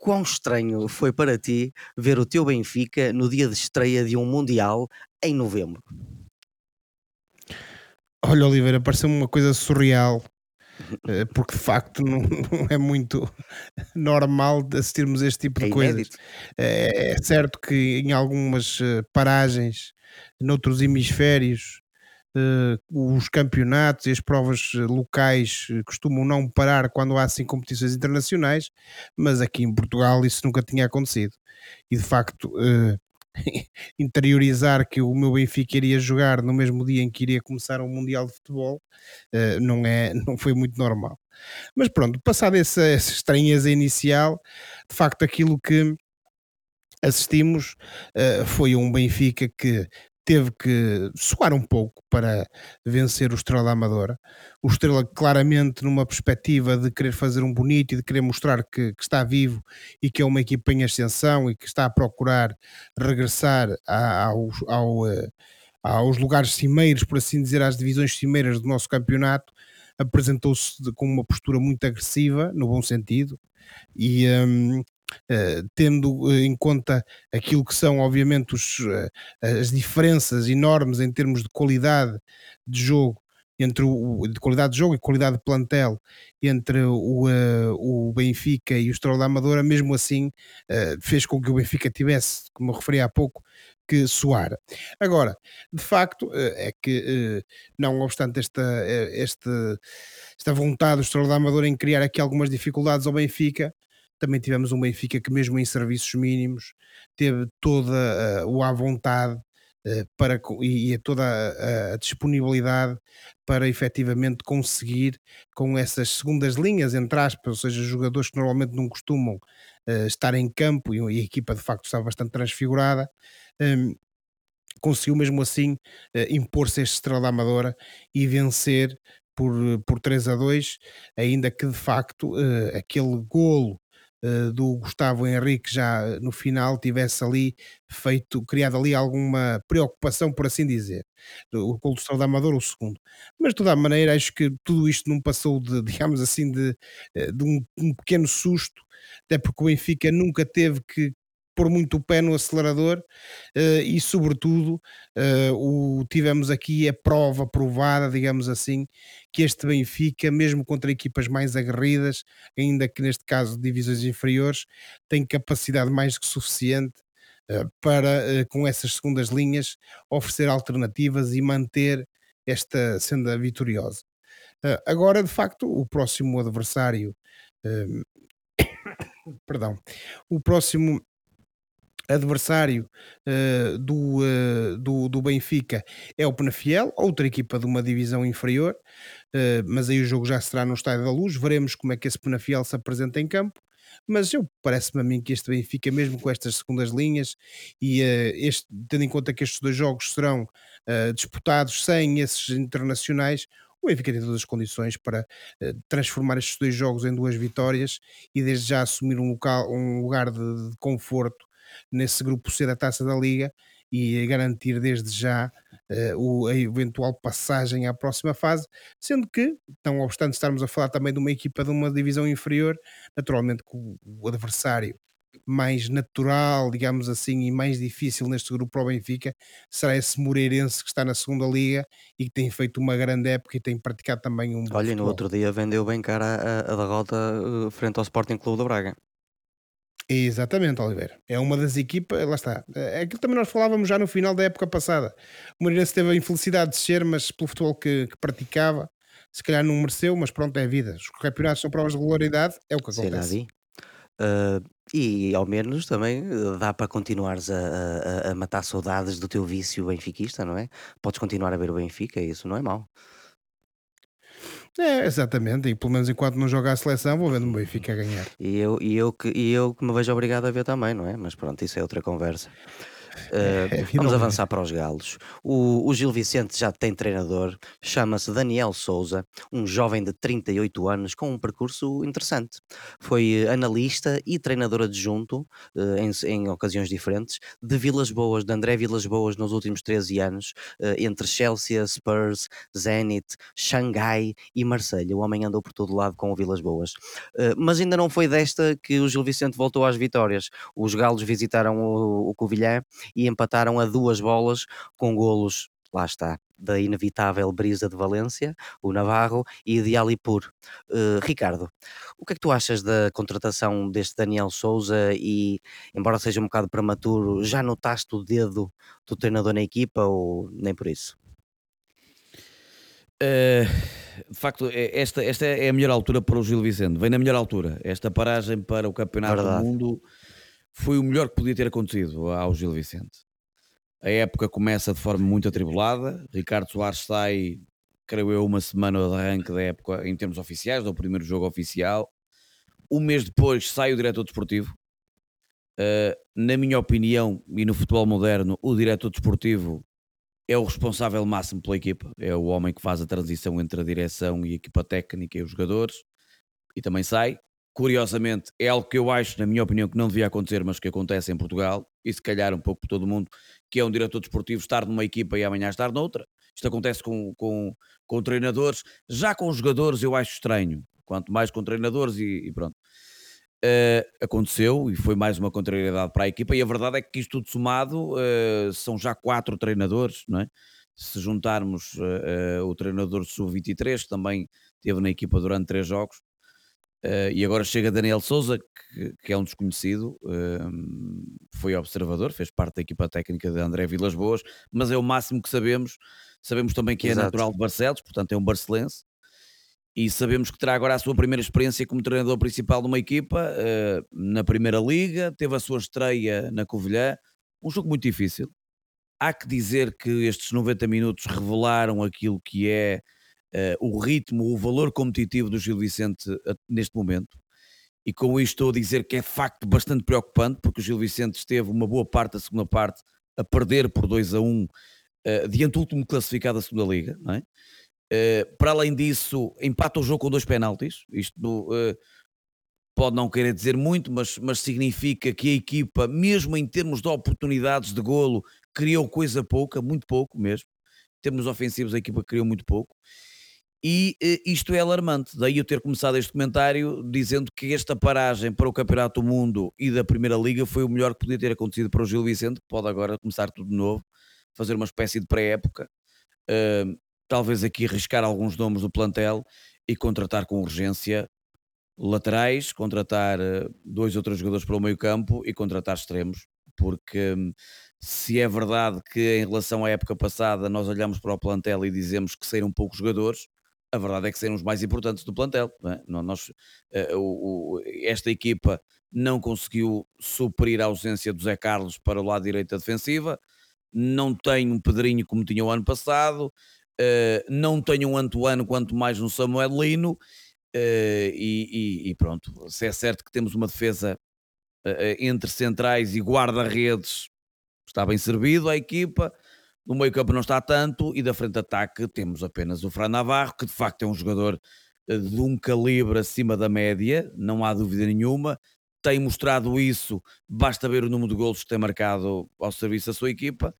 quão estranho foi para ti ver o teu Benfica no dia de estreia de um Mundial em novembro?
Olha, Oliveira, pareceu-me uma coisa surreal, eh, porque de facto não, (laughs) não, é muito normal assistirmos este tipo de é coisas. É, é certo que em algumas eh, paragens, noutros hemisférios, os campeonatos e as provas eh, locais eh, costumam não parar quando há assim competições internacionais, mas aqui em Portugal isso nunca tinha acontecido. E de facto, (laughs) interiorizar que o meu Benfica iria jogar no mesmo dia em que iria começar um Mundial de Futebol não, é, (laughs) não foi muito normal. Mas pronto, passada essa, essa estranheza inicial, de facto aquilo que assistimos uh, foi um Benfica que teve que suar um pouco para vencer o Estrela Amadora. O Estrela claramente numa perspectiva de querer fazer um bonito e de querer mostrar que, que está vivo e que é uma equipa em ascensão e que está a procurar regressar a, ao, ao, eh, aos lugares cimeiros, por assim dizer, às divisões cimeiras do nosso campeonato, apresentou-se com uma postura muito agressiva, no bom sentido, e, um, Uh, tendo eh, em conta aquilo que são, obviamente, os, uh, as diferenças enormes em termos de qualidade de jogo entre o, de qualidade de jogo e qualidade de plantel entre o, uh, o Benfica e o Estrela da Amadora, mesmo assim fez com que o Benfica tivesse, como referi há pouco, que soar. Agora, de facto, é que, não obstante esta, esta, esta vontade do Estrela da Amadora em criar aqui algumas dificuldades ao Benfica, também tivemos um Benfica que, mesmo em serviços mínimos, teve toda uh, o à vontade uh, para, e, e toda a, a, disponibilidade para efetivamente conseguir, com essas segundas linhas, entre aspas, ou seja, jogadores que normalmente não costumam uh, estar em campo e, e, a equipa de facto estava bastante transfigurada. Um, conseguiu mesmo assim impor-se este Estrela da Amadora e vencer por, por 3 a 2, ainda que de facto aquele golo uh, do Gustavo Henrique já no final tivesse ali feito, criado ali alguma preocupação, por assim dizer. O do da Amador, o segundo. Mas de toda a maneira, acho que tudo isto não passou de, (laughs) digamos assim, de, eh, de um, um pequeno susto, até porque o Benfica nunca teve que pôr muito o pé no acelerador uh, e, sobretudo, uh, o, tivemos aqui a prova provada, digamos assim, que este Benfica, mesmo contra equipas mais aguerridas, ainda que neste caso divisões inferiores, tem capacidade mais que suficiente uh, para, com essas segundas linhas, oferecer alternativas e manter esta senda vitoriosa. agora, de facto, o próximo adversário. (coughs) perdão, o próximo adversário uh, do, uh, do, do, Benfica é o Penafiel, outra equipa de uma divisão inferior, uh, mas aí o jogo já será no Estádio da Luz, veremos como é que esse Penafiel se apresenta em campo. Mas eu parece-me a mim que este Benfica, mesmo com estas segundas linhas, e este, tendo em conta que estes dois jogos serão disputados sem esses internacionais, o Benfica tem todas as condições para transformar estes dois jogos em duas vitórias e desde já assumir um, local, um lugar de, de conforto nesse grupo C da Taça da Liga e garantir desde já uh, o, a eventual passagem à próxima fase, sendo que, não obstante estarmos a falar também de uma equipa de uma divisão inferior, naturalmente que o, adversário mais natural, digamos assim, e mais difícil neste grupo para o Benfica, será esse Moreirense que está na segunda liga e que tem feito uma grande época e tem praticado também um
Olha, no outro dia vendeu bem cara a, a derrota eh, frente ao Sporting Clube do Braga.
Exatamente, Oliveira. É uma das equipas, lá está. É aquilo que também nós falávamos já no final da época passada. O Moreirense teve a infelicidade de descer, mas pelo futebol que, que praticava, se calhar não mereceu, mas pronto, é a vida. Os campeonatos são provas de regularidade, é o que acontece.
Ah, e ao menos também eh, dá para continuares a, a- a- a matar saudades do teu vício benfiquista, não é? Podes continuar a ver o Benfica, isso não é mau.
É, exatamente, e pelo menos enquanto não joga a seleção, vou vendo o Benfica a ganhar.
E eu, e eu, que, e eu que me vejo obrigado a ver também, não é? Mas pronto, isso é outra conversa. (laughs) Uh,
É,
vamos
finalmente.
avançar para os galos. O, o Gil Vicente já tem treinador, chama-se Daniel Souza, um jovem de 38 anos com um percurso interessante. Foi analista e treinador adjunto, eh, em, em ocasiões diferentes, de Vilas Boas, de André Vilas Boas nos últimos 13 anos, eh, entre Chelsea, Spurs, Zenit, Xangai e Marselha. O homem andou por todo lado com o Vilas Boas. Mas ainda não foi desta que o Gil Vicente voltou às vitórias. Os galos visitaram o, o Covilhã e empataram a duas bolas com golos, lá está, da inevitável Brisa de Valência, o Navarro e de Alipur. Eh, Ricardo, o que é que tu achas da contratação deste Daniel Souza e, embora seja um bocado prematuro, já notaste o dedo do treinador na equipa ou nem por isso?
Eh, de facto, é- esta, esta é a melhor altura para o Gil Vicente. Vem na melhor altura. Esta paragem para o Campeonato
Verdade.
do Mundo foi o melhor que podia ter acontecido ao Gil Vicente. A época começa de forma muito atribulada. Ricardo Soares sai, creio eu, uma semana de arranque da época em termos oficiais, do primeiro jogo oficial. Um mês depois sai o diretor desportivo. Uh, na minha opinião, e no futebol moderno, o diretor desportivo é o responsável máximo pela equipa, é o homem que faz a transição entre a direção e a equipa técnica e os jogadores, e também sai. Curiosamente, é algo que eu acho, na minha opinião, que não devia acontecer, mas que acontece em Portugal, e se calhar um pouco por todo o mundo, que é um diretor desportivo estar numa equipa e amanhã estar noutra. Isto acontece com, com, com treinadores, já com jogadores eu acho estranho, quanto mais com treinadores e, e pronto. Uh, aconteceu e foi mais uma contrariedade para a equipa. E a verdade é que isto tudo somado uh, são já quatro treinadores, não é? Se juntarmos uh, o treinador sub-23, que também teve na equipa durante três jogos, e agora chega Daniel Souza, que, que é um desconhecido, foi observador, fez parte da equipa técnica de André Vilas Boas, mas é o máximo que sabemos. Sabemos também que
Exato.
é natural de Barcelos, portanto é um barcelense e sabemos que terá agora a sua primeira experiência como treinador principal de uma equipa uh, na Primeira Liga, teve a sua estreia na Covilhã, um jogo muito difícil. Há que dizer que estes 90 minutos revelaram aquilo que é uh, o ritmo, o valor competitivo do Gil Vicente uh, neste momento. E com isto estou a dizer que é facto bastante preocupante, porque o Gil Vicente esteve uma boa parte da segunda parte a perder por 2 a 1 diante do último classificado da segunda Liga, não é? Uh, para além disso, empata o jogo com dois penaltis. Isto uh, pode não querer dizer muito, mas, mas significa que a equipa, mesmo em termos de oportunidades de golo, criou coisa pouca, muito pouco mesmo. Em termos ofensivos, a equipa criou muito pouco. E uh, isto é alarmante. Daí eu ter começado este comentário dizendo que esta paragem para o Campeonato do Mundo e da Primeira Liga foi o melhor que podia ter acontecido para o Gil Vicente, que pode agora começar tudo de novo, fazer uma espécie de pré-época. Uh, talvez aqui arriscar alguns nomes do plantel e contratar com urgência laterais, contratar uh, dois ou três jogadores para o meio campo e contratar extremos, porque um, se é verdade que em relação à época passada nós olhamos para o plantel e dizemos que saíram poucos jogadores, a verdade é que saíram os mais importantes do plantel. Não é? nós, uh, o, o, esta equipa não conseguiu suprir a ausência do Zé Carlos para o lado direito da defensiva, não tem um Pedrinho como tinha o ano passado, Uh, não tenho um Antoine, quanto mais um Samuel Lino, uh, e, e, e, pronto. Se é certo que temos uma defesa entre centrais e guarda-redes, está bem servido a equipa. No meio campo não está tanto, e da frente de ataque temos apenas o Fran Navarro, que de facto é um jogador de um calibre acima da média, não há dúvida nenhuma. Tem mostrado isso, basta ver o número de golos que tem marcado ao serviço da sua equipa,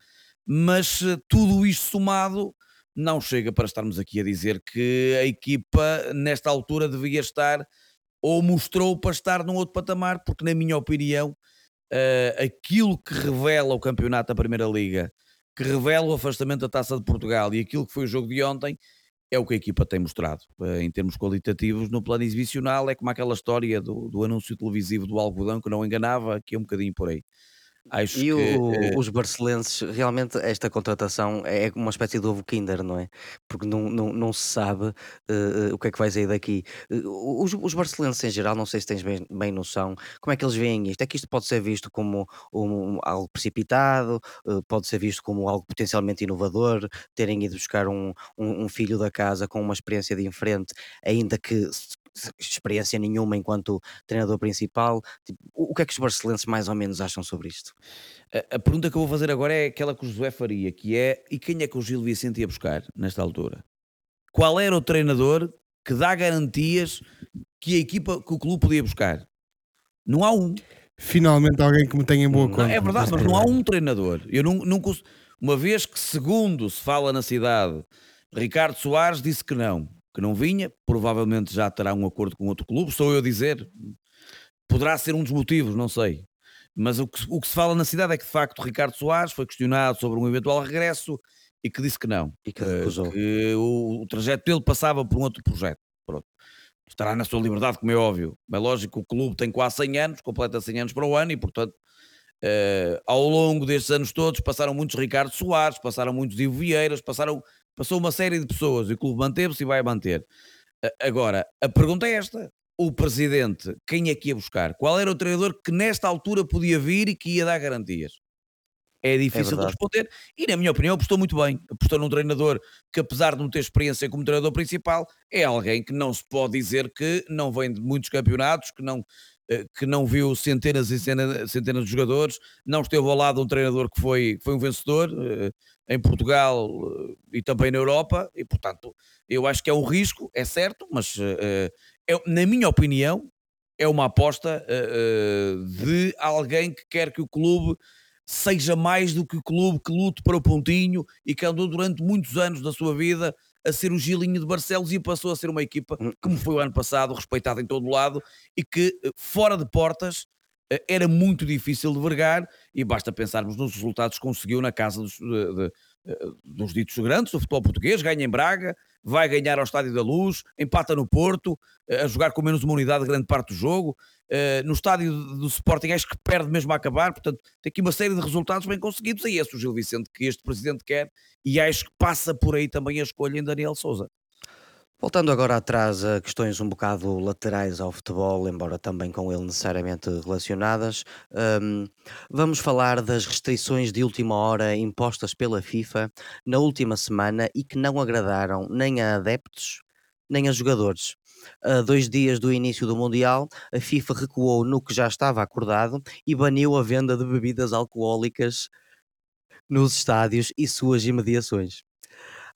mas tudo isto somado não chega para estarmos aqui a dizer que a equipa nesta altura devia estar ou mostrou para estar num outro patamar, porque na minha opinião uh, aquilo que revela o campeonato da Primeira Liga, que revela o afastamento da Taça de Portugal e aquilo que foi o jogo de ontem, é o que a equipa tem mostrado. Uh, em termos qualitativos, no plano exibicional, é como aquela história do, do anúncio televisivo do algodão que não enganava, que é um bocadinho por aí. Acho
E
que.
o-
uh,
os barcelenses, realmente, esta contratação é uma espécie de ovo Kinder, não é? Porque não, não, não se sabe eh, eh, o que é que vai sair daqui. Eh, os, os barcelenses, em geral, não sei se tens bem, bem noção, como é que eles veem isto? É que isto pode ser visto como um- algo precipitado, eh, pode ser visto como algo potencialmente inovador, terem ido buscar um, um, um filho da casa com uma experiência de frente, ainda que experiência nenhuma enquanto treinador principal. Tipo, o que é que os barcelenses mais ou menos acham sobre isto?
A, a pergunta que eu vou fazer agora é aquela que o José faria, que é: e quem é que o Gil Vicente ia buscar nesta altura? Qual era o treinador que dá garantias que a equipa, que o clube podia buscar? Não há um.
Finalmente alguém que me tenha em boa
Não,
conta.
É verdade, mas não há um treinador. Eu não, não cons- Uma vez que, segundo se fala na cidade, Ricardo Soares disse que não, que não vinha, provavelmente já terá um acordo com outro clube, sou eu a dizer. Poderá ser um dos motivos, não sei. Mas o que, o que se fala na cidade é que, de facto, Ricardo Soares foi questionado sobre um eventual regresso e que disse que não.
E que
eh,
recusou.
que o, o trajeto dele passava por um outro projeto. Pronto. Estará na sua liberdade, como é óbvio. É lógico que o clube tem quase 100 anos, completa 100 anos para o ano e, portanto, eh, ao longo destes anos todos passaram muitos Ricardo Soares, passaram muitos Ivo Vieiras, passaram, passou uma série de pessoas e o clube manteve-se e vai manter. Agora, a pergunta é esta: o presidente, quem é que ia buscar? Qual era o treinador que nesta altura podia vir e que ia dar garantias? É difícil de
verdade.
responder e, na minha opinião, apostou muito bem. Apostou num treinador que, apesar de não ter experiência como treinador principal, é alguém que não se pode dizer que não vem de muitos campeonatos, que não, que não viu centenas e centenas de jogadores, não esteve ao lado de um treinador que foi, foi um vencedor eh, em Portugal eh, e também na Europa, e portanto, eu acho que é um risco, é certo, mas eh, eh, é- na minha opinião, é uma aposta eh, eh, de alguém que quer que o clube seja mais do que o clube que lute para o pontinho e que andou durante muitos anos da sua vida a ser o Gilinho de Barcelos e passou a ser uma equipa,
Hum.
como foi o ano passado, respeitada em todo o lado e que eh, fora de portas eh, era muito difícil de vergar e basta pensarmos nos resultados que conseguiu na casa dos, de- de- dos ditos grandes do futebol português, ganha em Braga, vai ganhar ao Estádio da Luz, empata no Porto, eh, a jogar com menos uma unidade grande parte do jogo, eh, no estádio do Sporting acho que perde mesmo a acabar, portanto tem aqui uma série de resultados bem conseguidos, é esse o Gil Vicente que este presidente quer, e acho que passa por aí também a escolha em Daniel Souza.
Voltando agora atrás a questões um bocado laterais ao futebol, embora também com ele necessariamente relacionadas, hum, vamos falar das restrições de última hora impostas pela FIFA na última semana e que não agradaram nem a adeptos nem a jogadores. A dois dias do início do Mundial, a FIFA recuou no que já estava acordado e baniu a venda de bebidas alcoólicas nos estádios e suas imediações.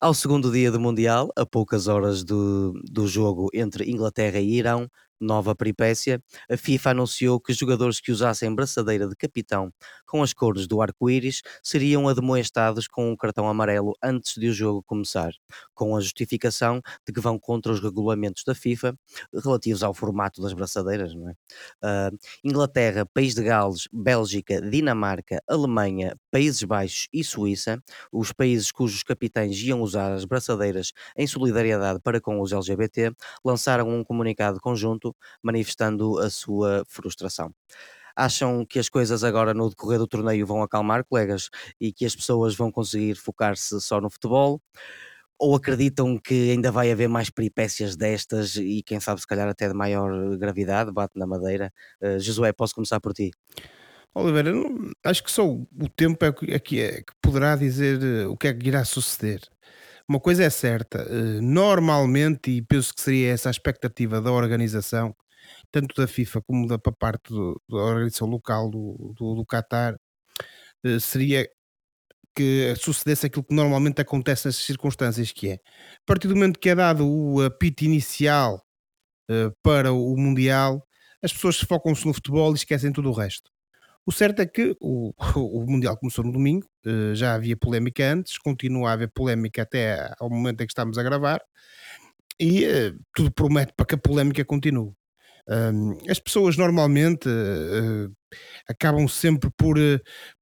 Ao segundo dia do Mundial, a poucas horas do, do jogo entre Inglaterra e Irão, nova peripécia, a FIFA anunciou que jogadores que usassem braçadeira de capitão com as cores do arco-íris seriam admoestados com um cartão amarelo antes de o jogo começar, com a justificação de que vão contra os regulamentos da FIFA relativos ao formato das braçadeiras. É? Ah, Inglaterra, País de Gales, Bélgica, Dinamarca, Alemanha, Países Baixos e Suíça os países cujos capitães iam usar as braçadeiras em solidariedade para com os LGBT lançaram um comunicado conjunto manifestando a sua frustração. Acham que as coisas agora no decorrer do torneio vão acalmar, colegas, e que as pessoas vão conseguir focar-se só no futebol? Ou acreditam que ainda vai haver mais peripécias destas e quem sabe se calhar até de maior gravidade, bate na madeira? Uh, Josué, posso começar por ti?
Oliveira, acho que só o o tempo é que, é que, é que poderá dizer eh, o que é que irá suceder. Uma coisa é certa, eh, normalmente, e penso que seria essa a expectativa da organização, tanto da FIFA como da pa- parte do- da organização local do, do, do Qatar, eh, seria que sucedesse aquilo que normalmente acontece nessas circunstâncias, que é, a partir do momento que é dado o apito inicial eh, para o Mundial, as pessoas focam-se no futebol e esquecem tudo o resto. O certo é que o, (laughs) o Mundial começou no domingo, eh, já havia polémica antes, continua a haver polémica até ao momento em que estamos a gravar, e eh, tudo promete para que a polémica continue. As pessoas normalmente uh, acabam sempre por,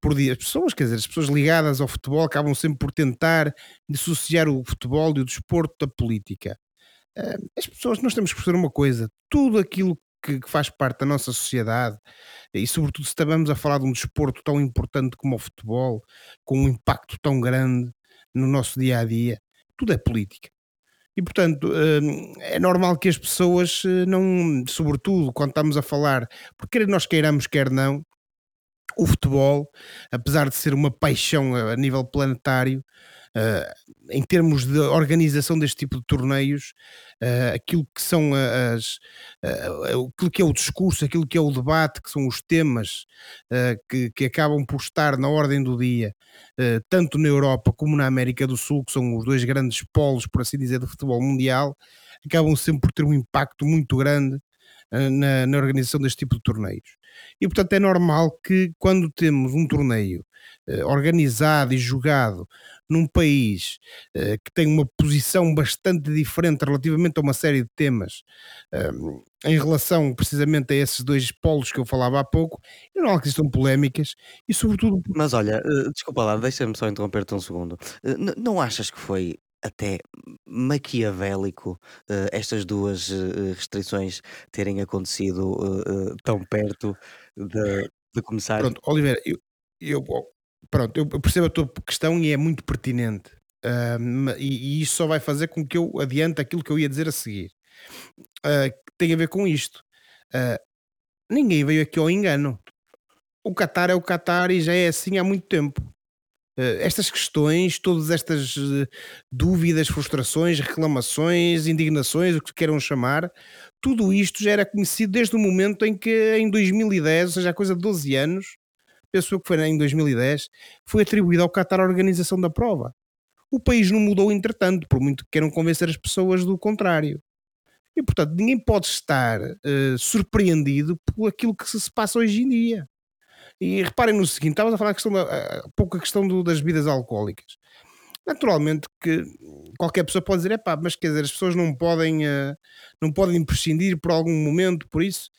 por as pessoas, quer dizer, as pessoas ligadas ao futebol acabam sempre por tentar dissociar o futebol e o desporto da política. As pessoas, nós temos que perceber uma coisa: tudo aquilo que, que, faz parte da nossa sociedade, e sobretudo se estamos a falar de um desporto tão importante como o futebol, com um impacto tão grande no nosso dia a dia, tudo é política. E, portanto, hum, é normal que as pessoas eh, não, sobretudo quando estamos a falar, porque quer nós queiramos, quer não, o futebol, apesar de ser uma paixão a nível planetário, Uh, em termos de organização deste tipo de torneios, uh, aquilo que são as, uh, aquilo que é o discurso, aquilo que é o debate, que são os temas que, que, acabam por estar na ordem do dia, tanto na Europa como na América do Sul, que são os dois grandes polos, por assim dizer, do futebol mundial, acabam sempre por ter um impacto muito grande na, na, organização deste tipo de torneios. E portanto é normal que quando temos um torneio eh, organizado e jogado num país eh, que tem uma posição bastante diferente relativamente a uma série de temas ehm, em relação precisamente a esses dois polos que eu falava há pouco, é normal que existam polémicas e sobretudo...
Mas olha, eh, desculpa lá, deixa-me só interromper-te um segundo. não achas que foi até maquiavélico uh, estas duas uh, restrições terem acontecido tão perto de, de começar.
Pronto, Oliveira, eu, eu, pronto, eu percebo a tua questão e é muito pertinente. e, e, isso só vai fazer com que eu adiante aquilo que eu ia dizer a seguir. tem a ver com isto. ninguém veio aqui ao engano. O Qatar é o Qatar e já é assim há muito tempo. Uh, estas questões, todas estas uh, dúvidas, frustrações, reclamações, indignações, o que queiram chamar, tudo isto já era conhecido desde o momento em que, em 2010, ou seja, há coisa de 12 anos, penso que foi em 2010, foi atribuída ao Qatar a organização da prova. O país não mudou entretanto, por muito que queiram convencer as pessoas do contrário. E, portanto, ninguém pode estar uh, surpreendido por aquilo que se passa hoje em dia. E reparem no seguinte: estavas a falar a questão da, a pouco a questão do, das bebidas alcoólicas. Naturalmente que qualquer pessoa pode dizer, é pá, mas quer dizer, as pessoas não podem, uh, não podem prescindir por algum momento por isso.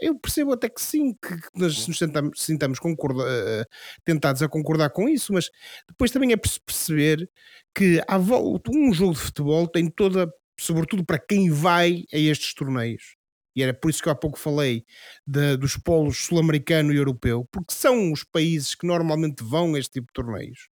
Eu percebo até que sim, que, nós nos sentamos, sintamos concorda, uh, tentados a concordar com isso, mas depois também é perceber que volta, um jogo de futebol tem toda, sobretudo para quem vai a estes torneios, e era por isso que eu há pouco falei de, dos polos sul-americano e europeu, porque são os países que normalmente vão a este tipo de torneios.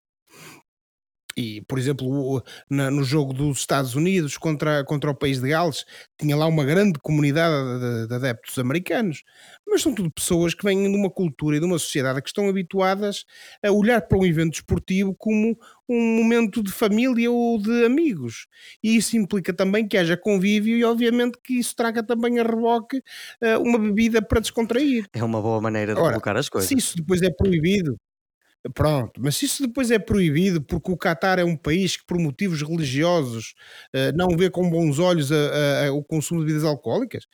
E, por exemplo, o, na, no jogo dos Estados Unidos contra, contra o país de Gales, tinha lá uma grande comunidade de, de, adeptos americanos, mas são tudo pessoas que vêm de uma cultura e de uma sociedade que estão habituadas a olhar para um evento esportivo como um momento de família ou de amigos. E isso implica também que haja convívio e, obviamente, que isso traga também a reboque uh, uma bebida para descontrair.
É uma boa maneira de Ora, colocar as coisas.
Se isso depois é proibido, Pronto, mas se isso depois é proibido porque o Qatar é um país que, por motivos religiosos, uh, não vê com bons olhos a, a, a, o consumo de bebidas alcoólicas,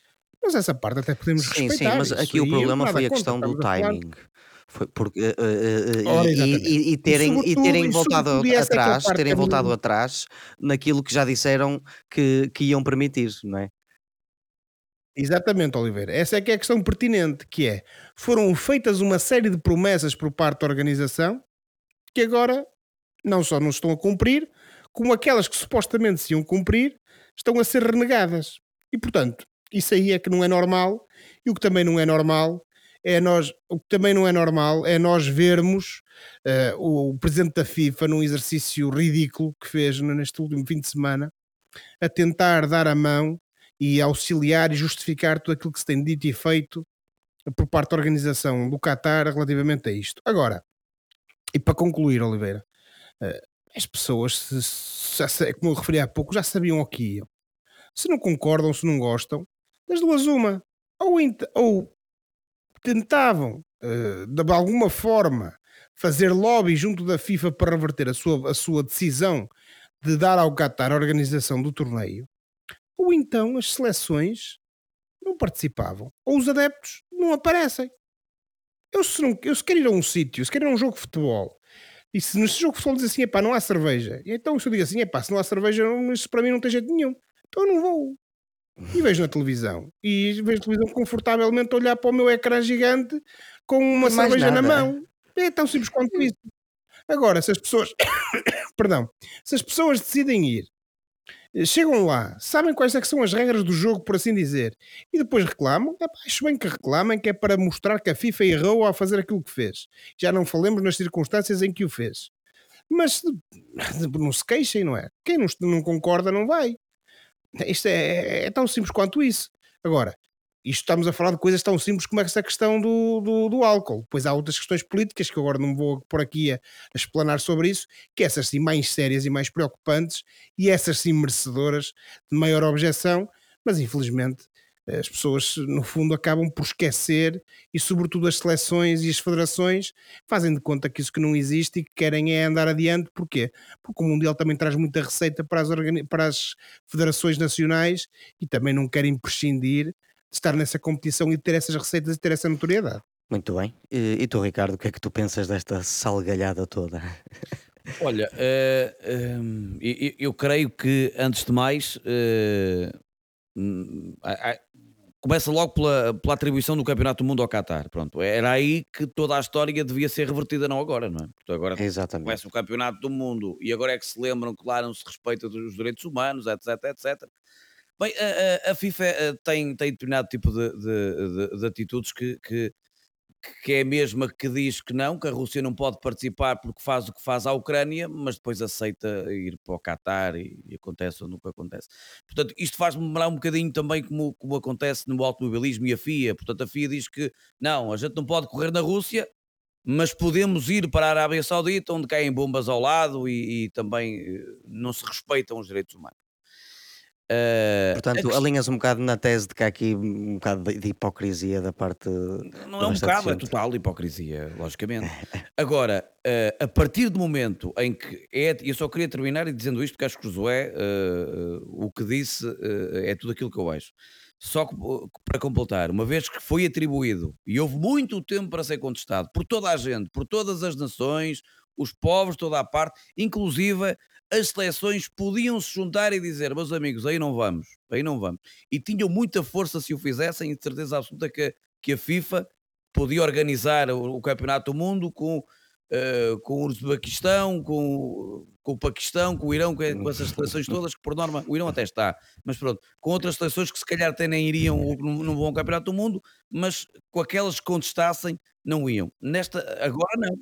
mas essa parte até podemos sim, respeitar.
Sim, mas aqui o problema foi a questão do timing. Foi porque, uh, uh, e, e, e, terem, e, e terem voltado atrás, é terem voltado atrás naquilo que já disseram que, que iam permitir, não é?
Exatamente, Oliveira. Essa é que é a questão pertinente, que é, foram feitas uma série de promessas por parte da organização que agora não só não estão a cumprir, como aquelas que supostamente se iam cumprir, estão a ser renegadas. E, portanto, isso aí é que não é normal, e o que também não é normal é nós, o que também não é normal é nós vermos uh, o, o presidente da FIFA num exercício ridículo que fez neste último fim de semana, a tentar dar a mão e auxiliar e justificar tudo aquilo que se tem dito e feito por parte da organização do Qatar relativamente a isto. Agora, e para concluir, Oliveira, eh, as pessoas, se, como eu referi há pouco, já sabiam o que iam. Se não concordam, se não gostam, das duas uma. Ou, ou tentavam, eh, de alguma forma, fazer lobby junto da FIFA para reverter a sua, a sua decisão de dar ao Qatar a organização do torneio, ou então as seleções não participavam, ou os adeptos não aparecem. Eu se, não, eu se quero ir a um sítio, se quero ir a um jogo de futebol, e se nesse jogo de futebol diz assim, epá, não há cerveja, e então se eu digo assim, epá, se não há cerveja, isso para mim não tem jeito nenhum, então eu não vou. e vejo na televisão. E vejo a televisão confortavelmente olhar para o meu ecrã gigante com uma cerveja na mão. É tão simples quanto isso. Agora, se as pessoas. (coughs) Perdão. Se as pessoas decidem ir, chegam lá, sabem quais é são as regras do jogo, por assim dizer, e depois reclamam, acho bem que reclamem, que é para mostrar que a FIFA errou ao fazer aquilo que fez. Já não falemos nas circunstâncias em que o fez. Mas (laughs) não se queixem, não é? Quem não, não concorda não vai. Isto é, é, é, tão simples quanto isso. Agora, isto estamos a falar de coisas tão simples como essa questão do, do, do álcool. Depois há outras questões políticas que agora não vou por aqui a, a, explanar sobre isso, que essas sim mais sérias e mais preocupantes e essas sim merecedoras de maior objeção, mas infelizmente as pessoas, no fundo, acabam por esquecer e, sobretudo, as seleções e as federações fazem de conta que isso que não existe e que querem é andar adiante. Porquê? Porque o Mundial também traz muita receita para as, para as federações nacionais e também não querem prescindir estar nessa competição e de ter essas receitas e ter essa notoriedade.
Muito bem. E, e tu, Ricardo, o que é que tu pensas desta salgalhada toda? (laughs)
Olha, uh, uh, eu, eu, creio que, antes de mais, uh, começa logo pela, pela atribuição do Campeonato do Mundo ao Qatar. Pronto, era aí que toda a história devia ser revertida, não agora, não é? Porque agora
Exatamente.
começa o Campeonato do Mundo e agora é que se lembram que lá não se respeita dos direitos humanos, etc, etc. Bem, a, a, a FIFA eh, tem, tem determinado tipo de, de, de, de atitudes que, que que é a mesma que diz que não, que a Rússia não pode participar porque faz o que faz a Ucrânia, mas depois aceita ir para o Qatar e, e acontece ou nunca acontece. Portanto, isto faz-me lembrar um bocadinho também como, como acontece no automobilismo e a FIA. Portanto, a FIA diz que não, a gente não pode correr na Rússia, mas podemos ir para a Arábia Saudita, onde caem bombas ao lado e, e também eh, não se respeitam os direitos humanos.
Uh, Portanto, alinhas um bocado na tese de que há aqui um bocado de, de hipocrisia da parte.
Não é um bocado, é total hipocrisia, logicamente. (laughs) Agora, uh, a partir do momento em que é. Eu só queria terminar dizendo isto, porque acho que o Josué, uh, o que disse, é tudo aquilo que eu acho. Só que, para completar, uma vez que foi atribuído e houve muito tempo para ser contestado por toda a gente, por todas as nações, os povos, toda a parte, inclusive as seleções podiam se juntar e dizer, meus amigos, aí não vamos, aí não vamos. E tinham muita força se o fizessem, e de certeza absoluta que, que a FIFA podia organizar o, o Campeonato do Mundo com, uh, com o Uzbequistão, com, com o Paquistão, com o Irão, com, com, essas seleções (laughs) todas, que por norma, o Irão até está, mas pronto, com outras seleções que se calhar até nem iriam num bom Campeonato do Mundo, mas com aquelas que contestassem, não iam. Nesta, agora não.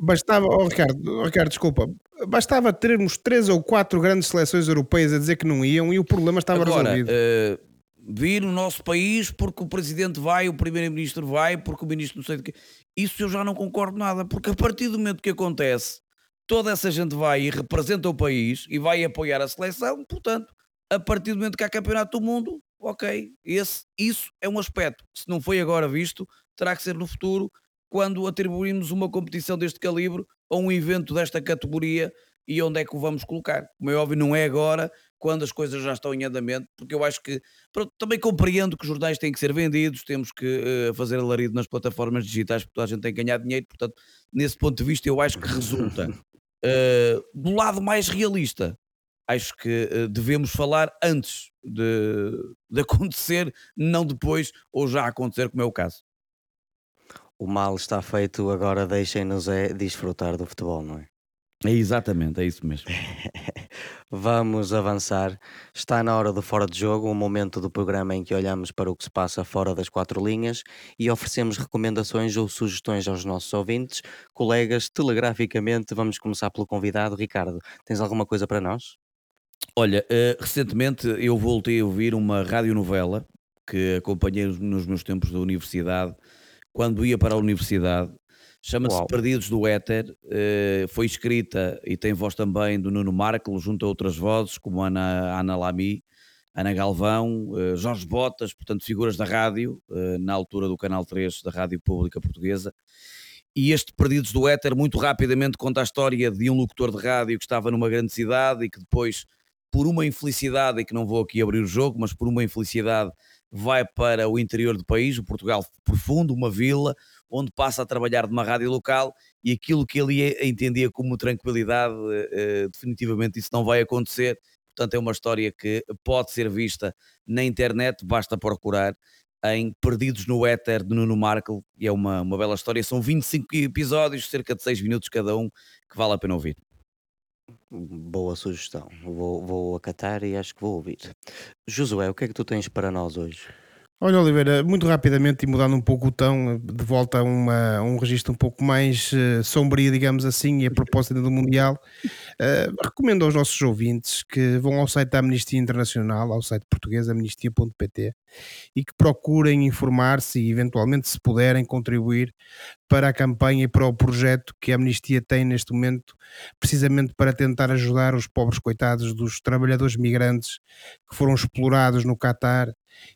Bastava, oh, Ricardo, oh, Ricardo, desculpa, bastava termos três ou quatro grandes seleções europeias a dizer que não iam e o problema estava agora, resolvido. Uh,
vir no nosso país porque o presidente vai, o primeiro-ministro vai, porque o ministro não sei de quê. Isso eu já não concordo nada, porque a partir do momento que acontece, toda essa gente vai e representa o país e vai apoiar a seleção, portanto, a partir do momento que há campeonato do mundo, ok, esse, isso é um aspecto. Se não foi agora visto, terá que ser no futuro, quando atribuímos uma competição deste calibre a um evento desta categoria e onde é que o vamos colocar. Como é óbvio, não é agora, quando as coisas já estão em andamento, porque eu acho que pronto, também compreendo que os jornais têm que ser vendidos, temos que uh, fazer alarido nas plataformas digitais, porque toda a gente tem que ganhar dinheiro, portanto, nesse ponto de vista, eu acho que resulta. Uh, (laughs) do lado mais realista, acho que uh, devemos falar antes de, de acontecer, não depois ou já acontecer, como é o caso.
O mal está feito, agora deixem-nos é desfrutar do futebol, não é?
É exatamente, é isso mesmo. (laughs)
Vamos avançar. Está na hora do fora de jogo, um momento do programa em que olhamos para o que se passa fora das quatro linhas e oferecemos recomendações ou sugestões aos nossos ouvintes, colegas, telegraficamente. Vamos começar pelo convidado. Ricardo, tens alguma coisa para nós?
Olha, uh, recentemente eu voltei a ouvir uma radionovela que acompanhei nos meus tempos da universidade, quando ia para a universidade Chama-se Perdidos do Éter, uh, foi escrita e tem voz também do Nuno Marco, junto a outras vozes, como Ana, Ana Lamy, Ana Galvão, uh, Jorge Botas, portanto, figuras da rádio, uh, na altura do Canal 3 da Rádio Pública Portuguesa. E este Perdidos do Éter, muito rapidamente, conta a história de um locutor de rádio que estava numa grande cidade e que depois, por uma infelicidade, e que não vou aqui abrir o jogo, mas por uma infelicidade, vai para o interior do país, o Portugal profundo, uma vila, onde passa a trabalhar numa rádio local e aquilo que ele entendia como tranquilidade, uh, definitivamente isso não vai acontecer. portanto é uma história que pode ser vista na internet, basta procurar em Perdidos no Éter de Nuno Markle, e é uma, uma bela história. São 25 episódios, cerca de 6 minutos cada um, que vale a pena ouvir.
Boa sugestão. Vou, vou acatar e acho que vou ouvir. Josué, o que é que tu tens para nós hoje?
Olha, Oliveira, muito rapidamente e mudando um pouco o tom, de volta a, uma, um registro um pouco mais uh, sombrio, digamos assim, e a propósito do Mundial, uh, recomendo aos nossos ouvintes que vão ao site da Amnistia Internacional, ao site português amnistia.pt, e que procurem informar-se e, eventualmente, se puderem, contribuir para a campanha e para o projeto que a Amnistia tem neste momento, precisamente para tentar ajudar os pobres coitados dos trabalhadores migrantes que foram explorados no Catar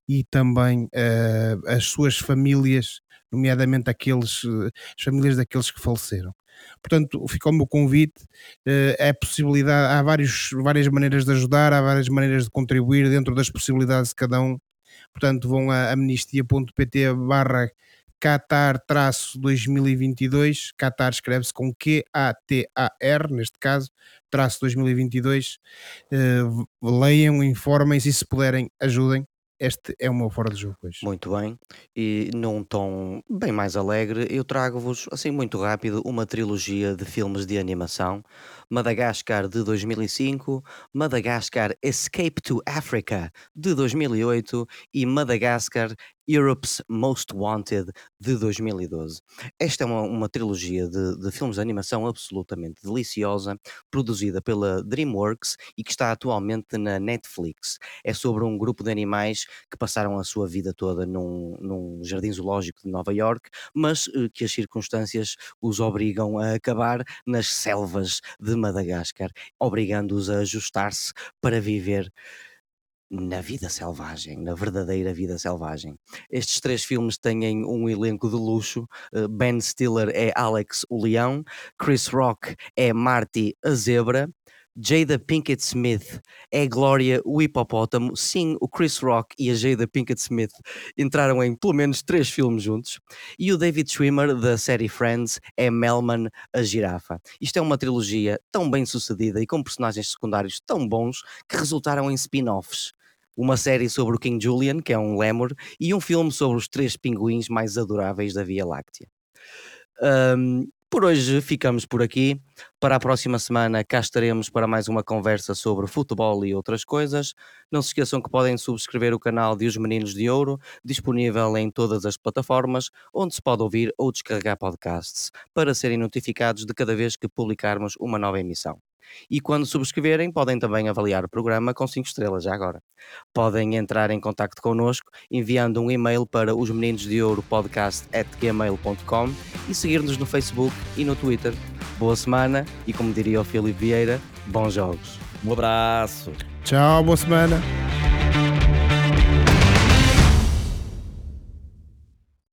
e também uh, as suas famílias, nomeadamente aqueles, uh, as famílias daqueles que faleceram. Portanto, fica o meu convite. Uh, é possibilidade, há vários, várias maneiras de ajudar, há várias maneiras de contribuir dentro das possibilidades de cada um. Portanto, vão a amnistia.pt barra Qatar 2022, Qatar escreve-se com Q-A-T-A-R, neste caso, traço 2022. Uh, leiam, informem-se e se puderem, ajudem este é o meu fora de jogo hoje.
Muito bem. E num tom bem mais alegre, eu trago-vos, assim muito rápido, uma trilogia de filmes de animação. Madagascar de 2005, Madagascar Escape to Africa de 2008 e Madagascar Europe's Most Wanted de 2012. Esta é uma, uma trilogia de, de, filmes de animação absolutamente deliciosa, produzida pela DreamWorks e que está atualmente na Netflix. É sobre um grupo de animais que passaram a sua vida toda num, num jardim zoológico de Nova York, mas uh, que as circunstâncias os obrigam a acabar nas selvas de Madagascar, obrigando-os a ajustar-se para viver na vida selvagem, na verdadeira vida selvagem. Estes três filmes têm um elenco de luxo. Eh, ben Stiller é Alex o Leão, Chris Rock é Marty a Zebra, Jada Pinkett Smith é Glória o Hipopótamo. Sim, o Chris Rock e a Jada Pinkett Smith entraram em pelo menos três filmes juntos. E o David Schwimmer, da série Friends, é Melman a Girafa. Isto é uma trilogia tão bem sucedida e com personagens secundários tão bons que resultaram em spin-offs uma série sobre o King Julian, que é um lemur, e um filme sobre os três pinguins mais adoráveis da Via Láctea. Um, por hoje ficamos por aqui. Para a próxima semana cá estaremos para mais uma conversa sobre futebol e outras coisas. Não se esqueçam que podem subscrever o canal de Os Meninos de Ouro, disponível em todas as plataformas, onde se pode ouvir ou descarregar podcasts, para serem notificados de cada vez que publicarmos uma nova emissão. E quando subscreverem, podem também avaliar o programa com 5 estrelas, já agora. Podem entrar em contato connosco enviando um e-mail para os meninos de ouro podcast@gmail.com e seguir-nos no Facebook e no Twitter. Boa semana e como diria o Filipe Vieira, bons jogos.
Um abraço.
Tchau, boa semana.